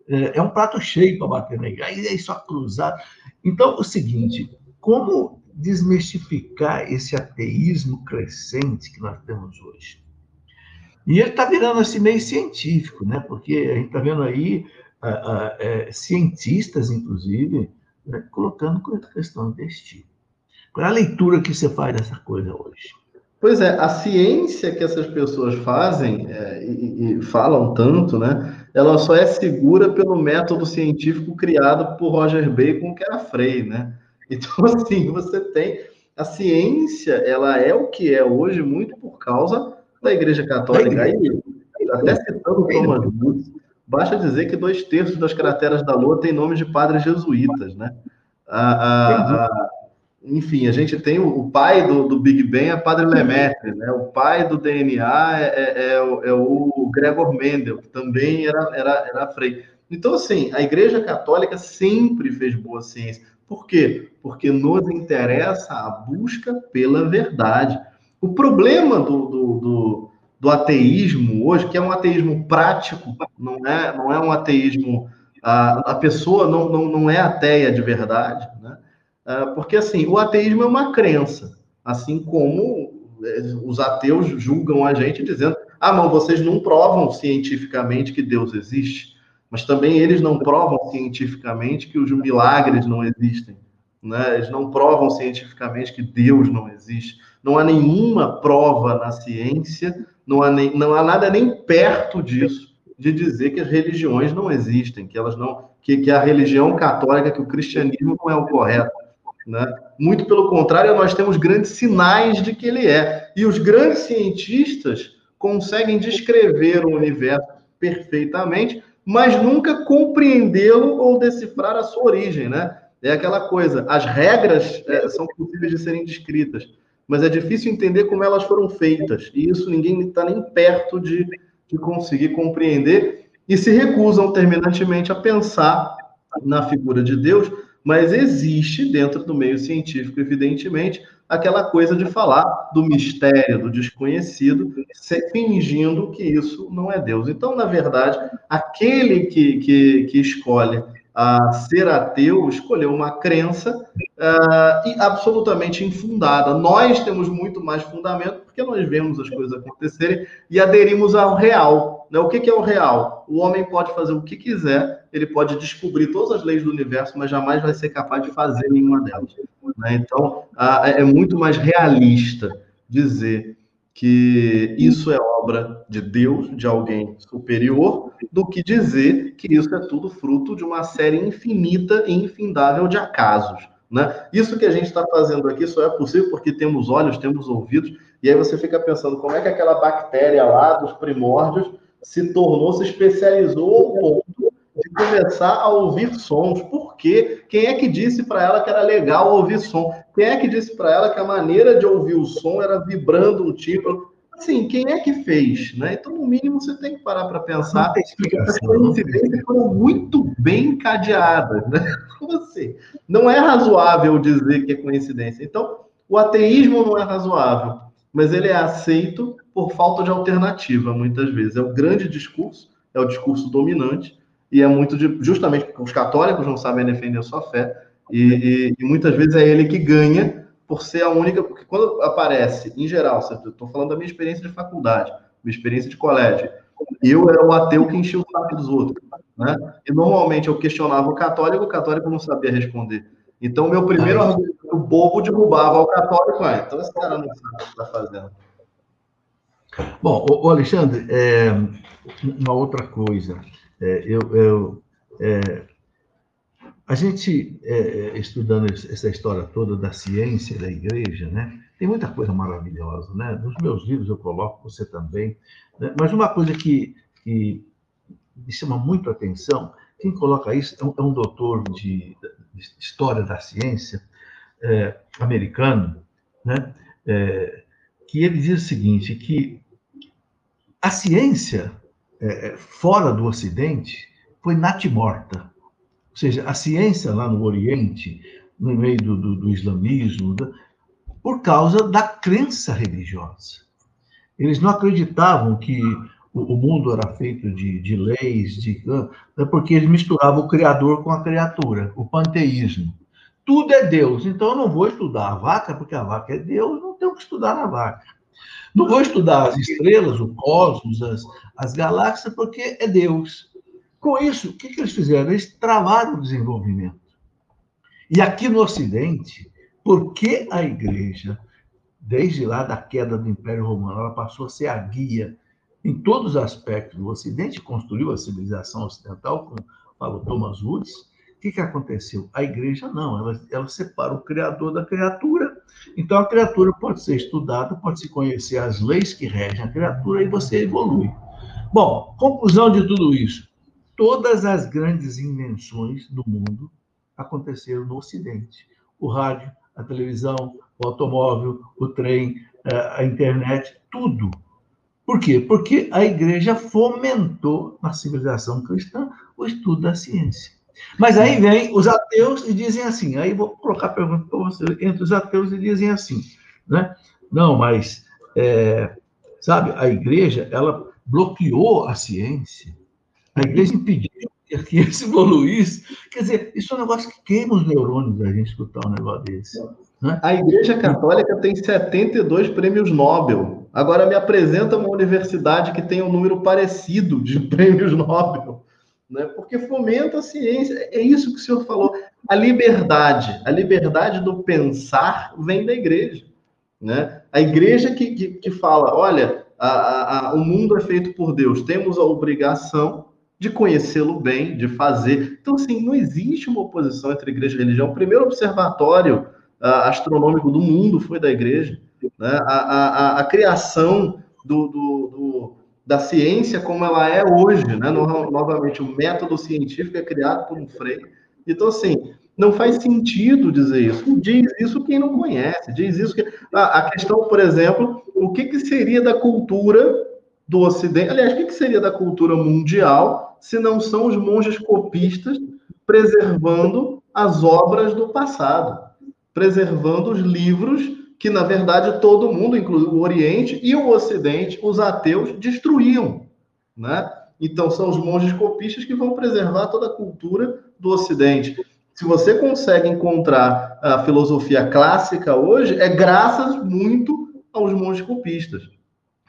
É, é um prato cheio para bater na igreja. Aí é só cruzado. Então, o seguinte, como desmistificar esse ateísmo crescente que nós temos hoje? E ele está virando assim meio científico, né? Porque a gente está vendo aí uh, cientistas, inclusive, né? colocando questão desse tipo. Qual é a leitura que você faz dessa coisa hoje? Pois é, a ciência que essas pessoas fazem é, e, e, falam tanto, né? Ela só é segura pelo método científico criado por Roger Bacon, que era Frey, né? Então, assim, você tem a ciência, ela é o que é hoje muito por causa da Igreja Católica. Aí, até citando Thomas Woods, basta dizer que dois terços das crateras da Lua têm nome de padres jesuítas, né? A, a, enfim, a gente tem o, pai do, do, Big Bang é Padre Lemaitre, né? O pai do DNA é, é, é, o, é o Gregor Mendel, que também era, era, era frei. Então, assim, a Igreja Católica sempre fez boa ciência. Por quê? Porque nos interessa a busca pela verdade. O problema do, do, do, do ateísmo hoje, que é um ateísmo prático, não é, não é um ateísmo. A, a pessoa não, não, não é ateia de verdade? Ah, porque, assim, o ateísmo é uma crença, assim como é, os ateus julgam a gente dizendo: ah, não, vocês não provam cientificamente que Deus existe, mas também eles não provam cientificamente que os milagres não existem. Né? Eles não provam cientificamente que Deus não existe. Não há nenhuma prova na ciência, não há, nem, não há nada nem perto disso de dizer que as religiões não existem, que elas não, que, que a religião católica, que o cristianismo não é o correto. Né? Muito pelo contrário, nós temos grandes sinais de que ele é. E os grandes cientistas conseguem descrever o universo perfeitamente, mas nunca compreendê-lo ou decifrar a sua origem. Né? É aquela coisa, as regras é, são possíveis de serem descritas, mas é difícil entender como elas foram feitas. E isso ninguém está nem perto de, de conseguir compreender e se recusam terminantemente a pensar na figura de Deus mas existe dentro do meio científico, evidentemente, aquela coisa de falar do mistério, do desconhecido, fingindo que isso não é Deus. Então, na verdade, aquele que, que, que escolhe a ser ateu escolheu uma crença uh, absolutamente infundada. Nós temos muito mais fundamento porque nós vemos as coisas acontecerem e aderimos ao real. Né? O que, que é o real? O homem pode fazer o que quiser, ele pode descobrir todas as leis do universo, mas jamais vai ser capaz de fazer nenhuma delas. Né? Então, uh, é muito mais realista dizer que isso é obra de Deus, de alguém superior, do que dizer que isso é tudo fruto de uma série infinita e infindável de acasos. Né? Isso que a gente está fazendo aqui só é possível porque temos olhos, temos ouvidos, e aí você fica pensando como é que aquela bactéria lá dos primórdios se tornou, se especializou ao ponto de começar a ouvir sons. Por quê? Quem é que disse para ela que era legal ouvir som? Quem é que disse para ela que a maneira de ouvir o som era vibrando um tímpano? Assim, quem é que fez? Né? Então, no mínimo, você tem que parar para pensar. As coincidências foram muito bem encadeadas. Né? Você. Não é razoável dizer que é coincidência. Então, o ateísmo não é razoável, mas ele é aceito por falta de alternativa, muitas vezes. É o grande discurso, é o discurso dominante, e é muito de, justamente porque os católicos não sabem defender a sua fé, e, e, e, muitas vezes é ele que ganha por ser a única. Porque quando aparece, em geral, estou falando da minha experiência de faculdade, minha experiência de colégio, eu era o ateu que enchia o saco dos outros. Né? E normalmente eu questionava o católico, o católico não sabia responder. Então, meu primeiro argumento, o bobo derrubava o católico. Ah, então esse cara não sabe o que está fazendo. Bom, o Alexandre, é, uma outra coisa. É, eu, eu é, a gente, é, é, estudando essa história toda da ciência da igreja, né, tem muita coisa maravilhosa. Né? Nos meus livros eu coloco, você também. Né? Mas uma coisa que, que me chama muito a atenção quem coloca isso é um, é um doutor de, de, história da ciência é, americano, né? É, que ele diz o seguinte, que a ciência é, é fora do Ocidente foi natimorta. Ou seja, a ciência lá no Oriente, no meio do, do, do islamismo, por causa da crença religiosa. Eles não acreditavam que o, mundo era feito de, de leis, de, né, porque eles misturavam o Criador com a criatura, o panteísmo. Tudo é Deus, então eu não vou estudar a vaca, porque a vaca é Deus, não tenho que estudar a vaca. Não vou estudar as estrelas, o cosmos, as, as galáxias, porque é Deus. Com isso, o que, que eles fizeram? Eles travaram o desenvolvimento. E aqui no Ocidente, por que a igreja, desde lá da queda do Império Romano, ela passou a ser a guia em todos os aspectos do Ocidente, construiu a civilização ocidental, como falou Thomas Woods, o que, que aconteceu? A igreja não, ela, ela separa o Criador da criatura. Então, a criatura pode ser estudada, pode se conhecer as leis que regem a criatura e você evolui. Bom, conclusão de tudo isso. Todas as grandes invenções do mundo aconteceram no Ocidente. O rádio, a televisão, o automóvel, o trem, eh, a internet, tudo. Por quê? Porque a igreja fomentou na civilização cristã o estudo da ciência. Mas aí vem os ateus e dizem assim, aí vou colocar a pergunta para você, entre os ateus e dizem assim, né? Não, mas, é, sabe, a igreja, ela bloqueou a ciência, a igreja impediu que isso evoluísse. Quer dizer, isso é um negócio que queima os neurônios da gente escutar um negócio desse. Né? A Igreja Católica tem 72 prêmios Nobel. Agora me apresenta uma universidade que tem um número parecido de prêmios Nobel. Né? Porque fomenta a ciência. É isso que o senhor falou. A liberdade, a liberdade do pensar vem da igreja. Né? A igreja que, que, que fala: olha, a, a, o mundo é feito por Deus, temos a obrigação de conhecê-lo bem, de fazer. Então, assim, não existe uma oposição entre igreja e religião. O primeiro observatório uh, astronômico do mundo foi da igreja. Né? A, a, a, criação do, do, do, da ciência como ela é hoje, né? No, novamente, o método científico é criado por um freio. Então, assim, não faz sentido dizer isso. Diz isso quem não conhece, diz isso que. A, questão, por exemplo, o que, que seria da cultura do Ocidente? Aliás, o que, que seria da cultura mundial se não são os monges copistas preservando as obras do passado, preservando os livros que, na verdade, todo mundo, inclusive o Oriente e o Ocidente, os ateus, destruíam, né? Então, são os monges copistas que vão preservar toda a cultura do Ocidente. Se você consegue encontrar a filosofia clássica hoje, é graças muito aos monges copistas.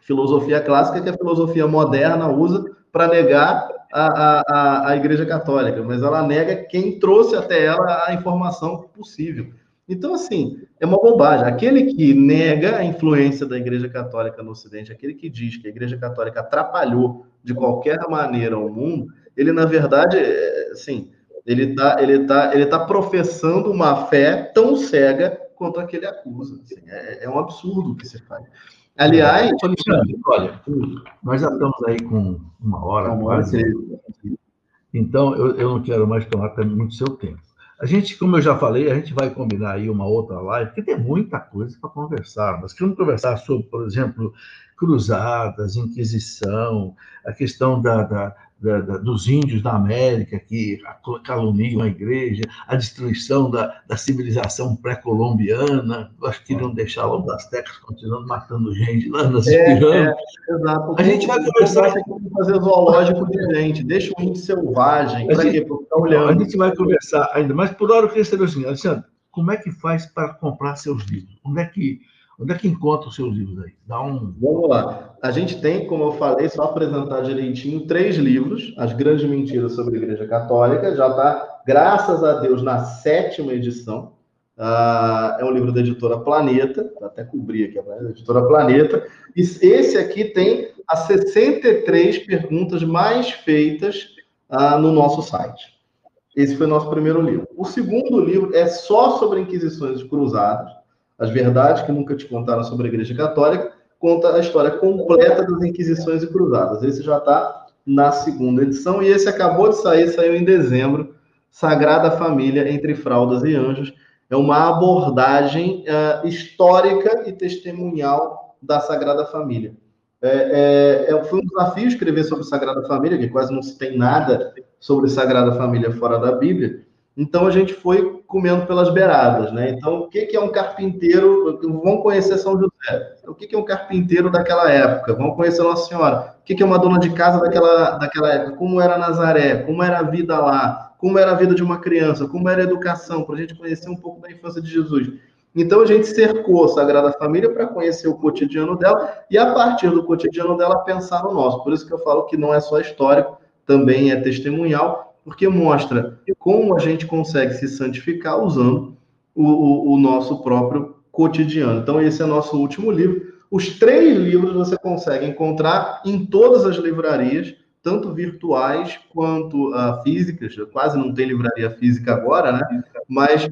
Filosofia clássica que a filosofia moderna usa para negar a, a, a Igreja Católica, mas ela nega quem trouxe até ela a informação possível. Então, assim, é uma bobagem. Aquele que nega a influência da Igreja Católica no Ocidente, aquele que diz que a Igreja Católica atrapalhou de qualquer maneira o mundo, ele, na verdade, é, assim, ele está ele tá, ele tá professando uma fé tão cega quanto a que ele acusa. Assim, é, é um absurdo o que se faz. Aliás. Alexandre, olha, nós já estamos aí com uma hora quase. Então, eu, eu não quero mais tomar muito seu tempo. A gente, como eu já falei, a gente vai combinar aí uma outra live, porque tem muita coisa para conversar. Nós queremos conversar sobre, por exemplo, cruzadas, Inquisição, a questão da, da da, da, dos índios da América que caluniam a igreja, a destruição da, da civilização pré-colombiana, acho que queriam deixar lá os astecas continuando matando gente lá nas é, pirâmides. É, exato. A gente vai conversar. fazer zoológico de gente, deixa o índio selvagem, para quê? Olhando. A gente vai conversar ainda, mas por hora eu queria saber assim, Alexandre, como é que faz para comprar seus livros? Onde é que Onde é que encontra os seus livros aí? Dá um. Vamos lá. A gente tem, como eu falei, só apresentar direitinho, três livros: As Grandes Mentiras sobre a Igreja Católica. Já está, graças a Deus, na sétima edição. Uh, é um livro da editora Planeta, até cobrir aqui a editora Planeta. E esse aqui tem as 63 perguntas mais feitas uh, no nosso site. Esse foi o nosso primeiro livro. O segundo livro é só sobre Inquisições Cruzadas. As Verdades que Nunca Te Contaram sobre a Igreja Católica, conta a história completa das Inquisições e Cruzadas. Esse já está na segunda edição, e esse acabou de sair, saiu em dezembro, Sagrada Família entre Fraldas e Anjos. É uma abordagem uh, histórica e testemunhal da Sagrada Família. É, é, é, foi um desafio escrever sobre Sagrada Família, que quase não se tem nada sobre Sagrada Família fora da Bíblia. Então a gente foi comendo pelas beiradas, né? Então o que, é um carpinteiro? Vão conhecer São José. O que, é um carpinteiro daquela época? Vão conhecer Nossa Senhora. O que, que é uma dona de casa daquela, daquela época? Como era Nazaré? Como era a vida lá? Como era a vida de uma criança? Como era a educação? Para a gente conhecer um pouco da infância de Jesus. Então a gente cercou a Sagrada Família para conhecer o cotidiano dela e a partir do cotidiano dela pensar no nosso. Por isso que eu falo que não é só histórico, também é testemunhal porque mostra como a gente consegue se santificar usando o, o, o nosso próprio cotidiano. Então, esse é nosso último livro. Os três livros você consegue encontrar em todas as livrarias, tanto virtuais quanto uh, físicas. Quase não tem livraria física agora, né? Mas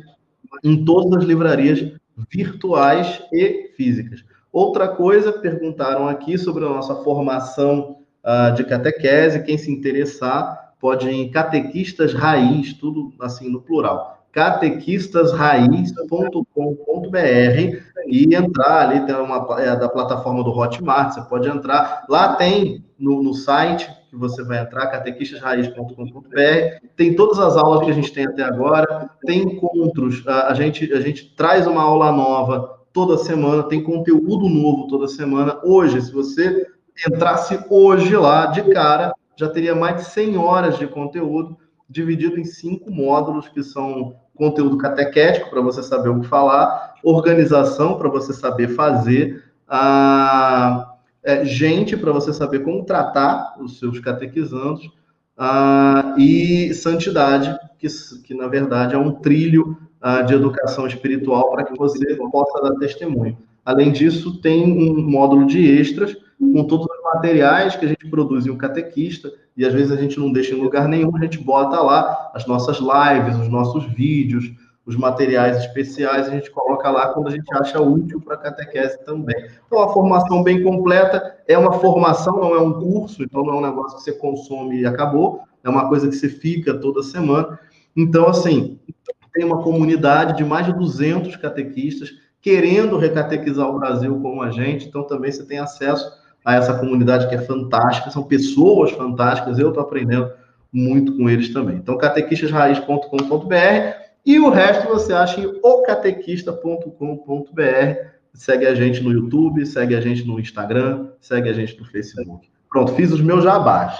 em todas as livrarias virtuais e físicas. Outra coisa, perguntaram aqui sobre a nossa formação uh, de catequese. Quem se interessar, pode em catequistas raiz, tudo assim no plural, catequistasraiz.com.br e entrar ali, tem uma é, da plataforma do Hotmart, você pode entrar, lá tem no, no site que você vai entrar, catequistasraiz.com.br, tem todas as aulas que a gente tem até agora, tem encontros, a, a, gente, a gente traz uma aula nova toda semana, tem conteúdo novo toda semana. Hoje, se você entrasse hoje lá de cara, já teria mais de 100 horas de conteúdo, dividido em cinco módulos, que são conteúdo catequético, para você saber o que falar, organização, para você saber fazer, a, é, gente, para você saber como tratar os seus catequizandos, a, e santidade, que, que na verdade é um trilho a, de educação espiritual para que você possa dar testemunho. Além disso, tem um módulo de extras, com todos os materiais que a gente produz em um catequista, e às vezes a gente não deixa em lugar nenhum, a gente bota lá as nossas lives, os nossos vídeos, os materiais especiais, a gente coloca lá quando a gente acha útil para a catequese também. Então, a formação bem completa é uma formação, não é um curso, então não é um negócio que você consome e acabou, é uma coisa que você fica toda semana. Então, assim, tem uma comunidade de mais de 200 catequistas querendo recatequizar o Brasil como a gente, então também você tem acesso a essa comunidade que é fantástica, são pessoas fantásticas, eu estou aprendendo muito com eles também. Então, catequistasraiz.com.br e o resto você acha em ocatequista.com.br. Segue a gente no YouTube, segue a gente no Instagram, segue a gente no Facebook. Pronto, fiz os meus jabás.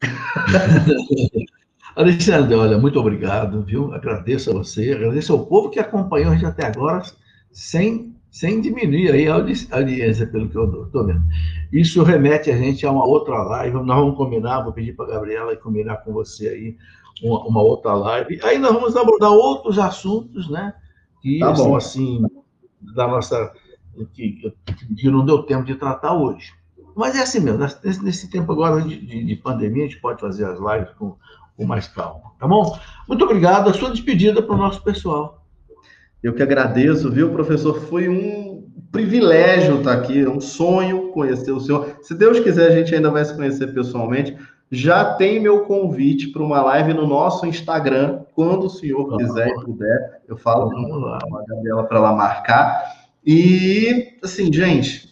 Alexandre, olha, muito obrigado, viu? Agradeço a você, agradeço ao povo que acompanhou a gente até agora, sem sem diminuir aí a audiência, pelo que eu estou vendo. Isso remete a gente a uma outra live, nós vamos combinar, vou pedir para a Gabriela combinar com você aí uma, uma, outra live. Aí nós vamos abordar outros assuntos, né? Que tá são assim, da nossa. Que, que não deu tempo de tratar hoje. Mas é assim mesmo, nesse, nesse tempo agora de, de, de, pandemia, a gente pode fazer as lives com, com mais calma, tá bom? Muito obrigado. A sua despedida para o nosso pessoal. Eu que agradeço, viu, professor? Foi um privilégio estar aqui, é um sonho conhecer o senhor. Se Deus quiser, a gente ainda vai se conhecer pessoalmente. Já tem meu convite para uma live no nosso Instagram, quando o senhor quiser e puder. Eu falo com a Gabriela para ela marcar. E, assim, gente,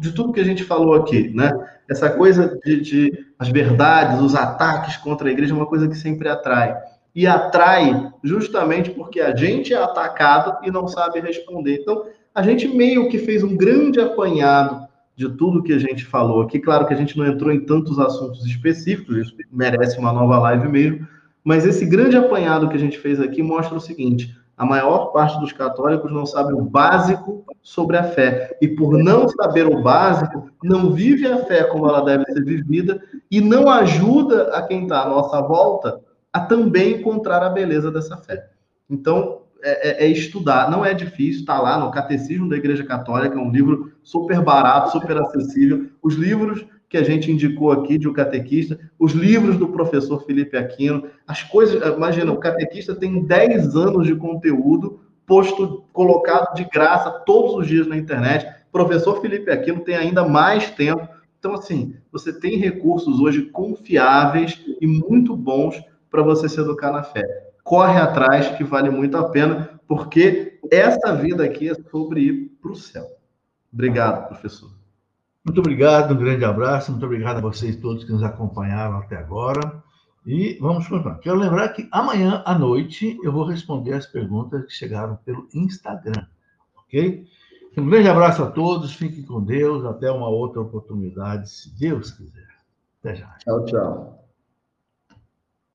de tudo que a gente falou aqui, né? Essa coisa de, de as verdades, os ataques contra a igreja é uma coisa que sempre atrai e atrai justamente porque a gente é atacado e não sabe responder. Então, a gente meio que fez um grande apanhado de tudo que a gente falou aqui. Claro que a gente não entrou em tantos assuntos específicos, isso merece uma nova live mesmo, mas esse grande apanhado que a gente fez aqui mostra o seguinte: a maior parte dos católicos não sabe o básico sobre a fé. E por não saber o básico, não vive a fé como ela deve ser vivida e não ajuda a quem está à nossa volta a também encontrar a beleza dessa fé. Então, é, é, é estudar, não é difícil, está lá no Catecismo da Igreja Católica, é um livro super barato, super acessível. Os livros que a gente indicou aqui de O Catequista, os livros do professor Felipe Aquino, as coisas, imagina, o catequista tem 10 anos de conteúdo posto, colocado de graça todos os dias na internet. O professor Felipe Aquino tem ainda mais tempo Então, assim, você tem recursos hoje confiáveis e muito bons para você se educar na fé. Corre atrás, que vale muito a pena, porque essa vida aqui é sobre ir para o céu. Obrigado, professor. Muito obrigado, um grande abraço, muito obrigado a vocês todos que nos acompanharam até agora. E vamos continuar. Quero lembrar que amanhã à noite eu vou responder as perguntas que chegaram pelo Instagram, ok? Um grande abraço a todos, fiquem com Deus, até uma outra oportunidade, se Deus quiser. Até já. Tchau, tchau.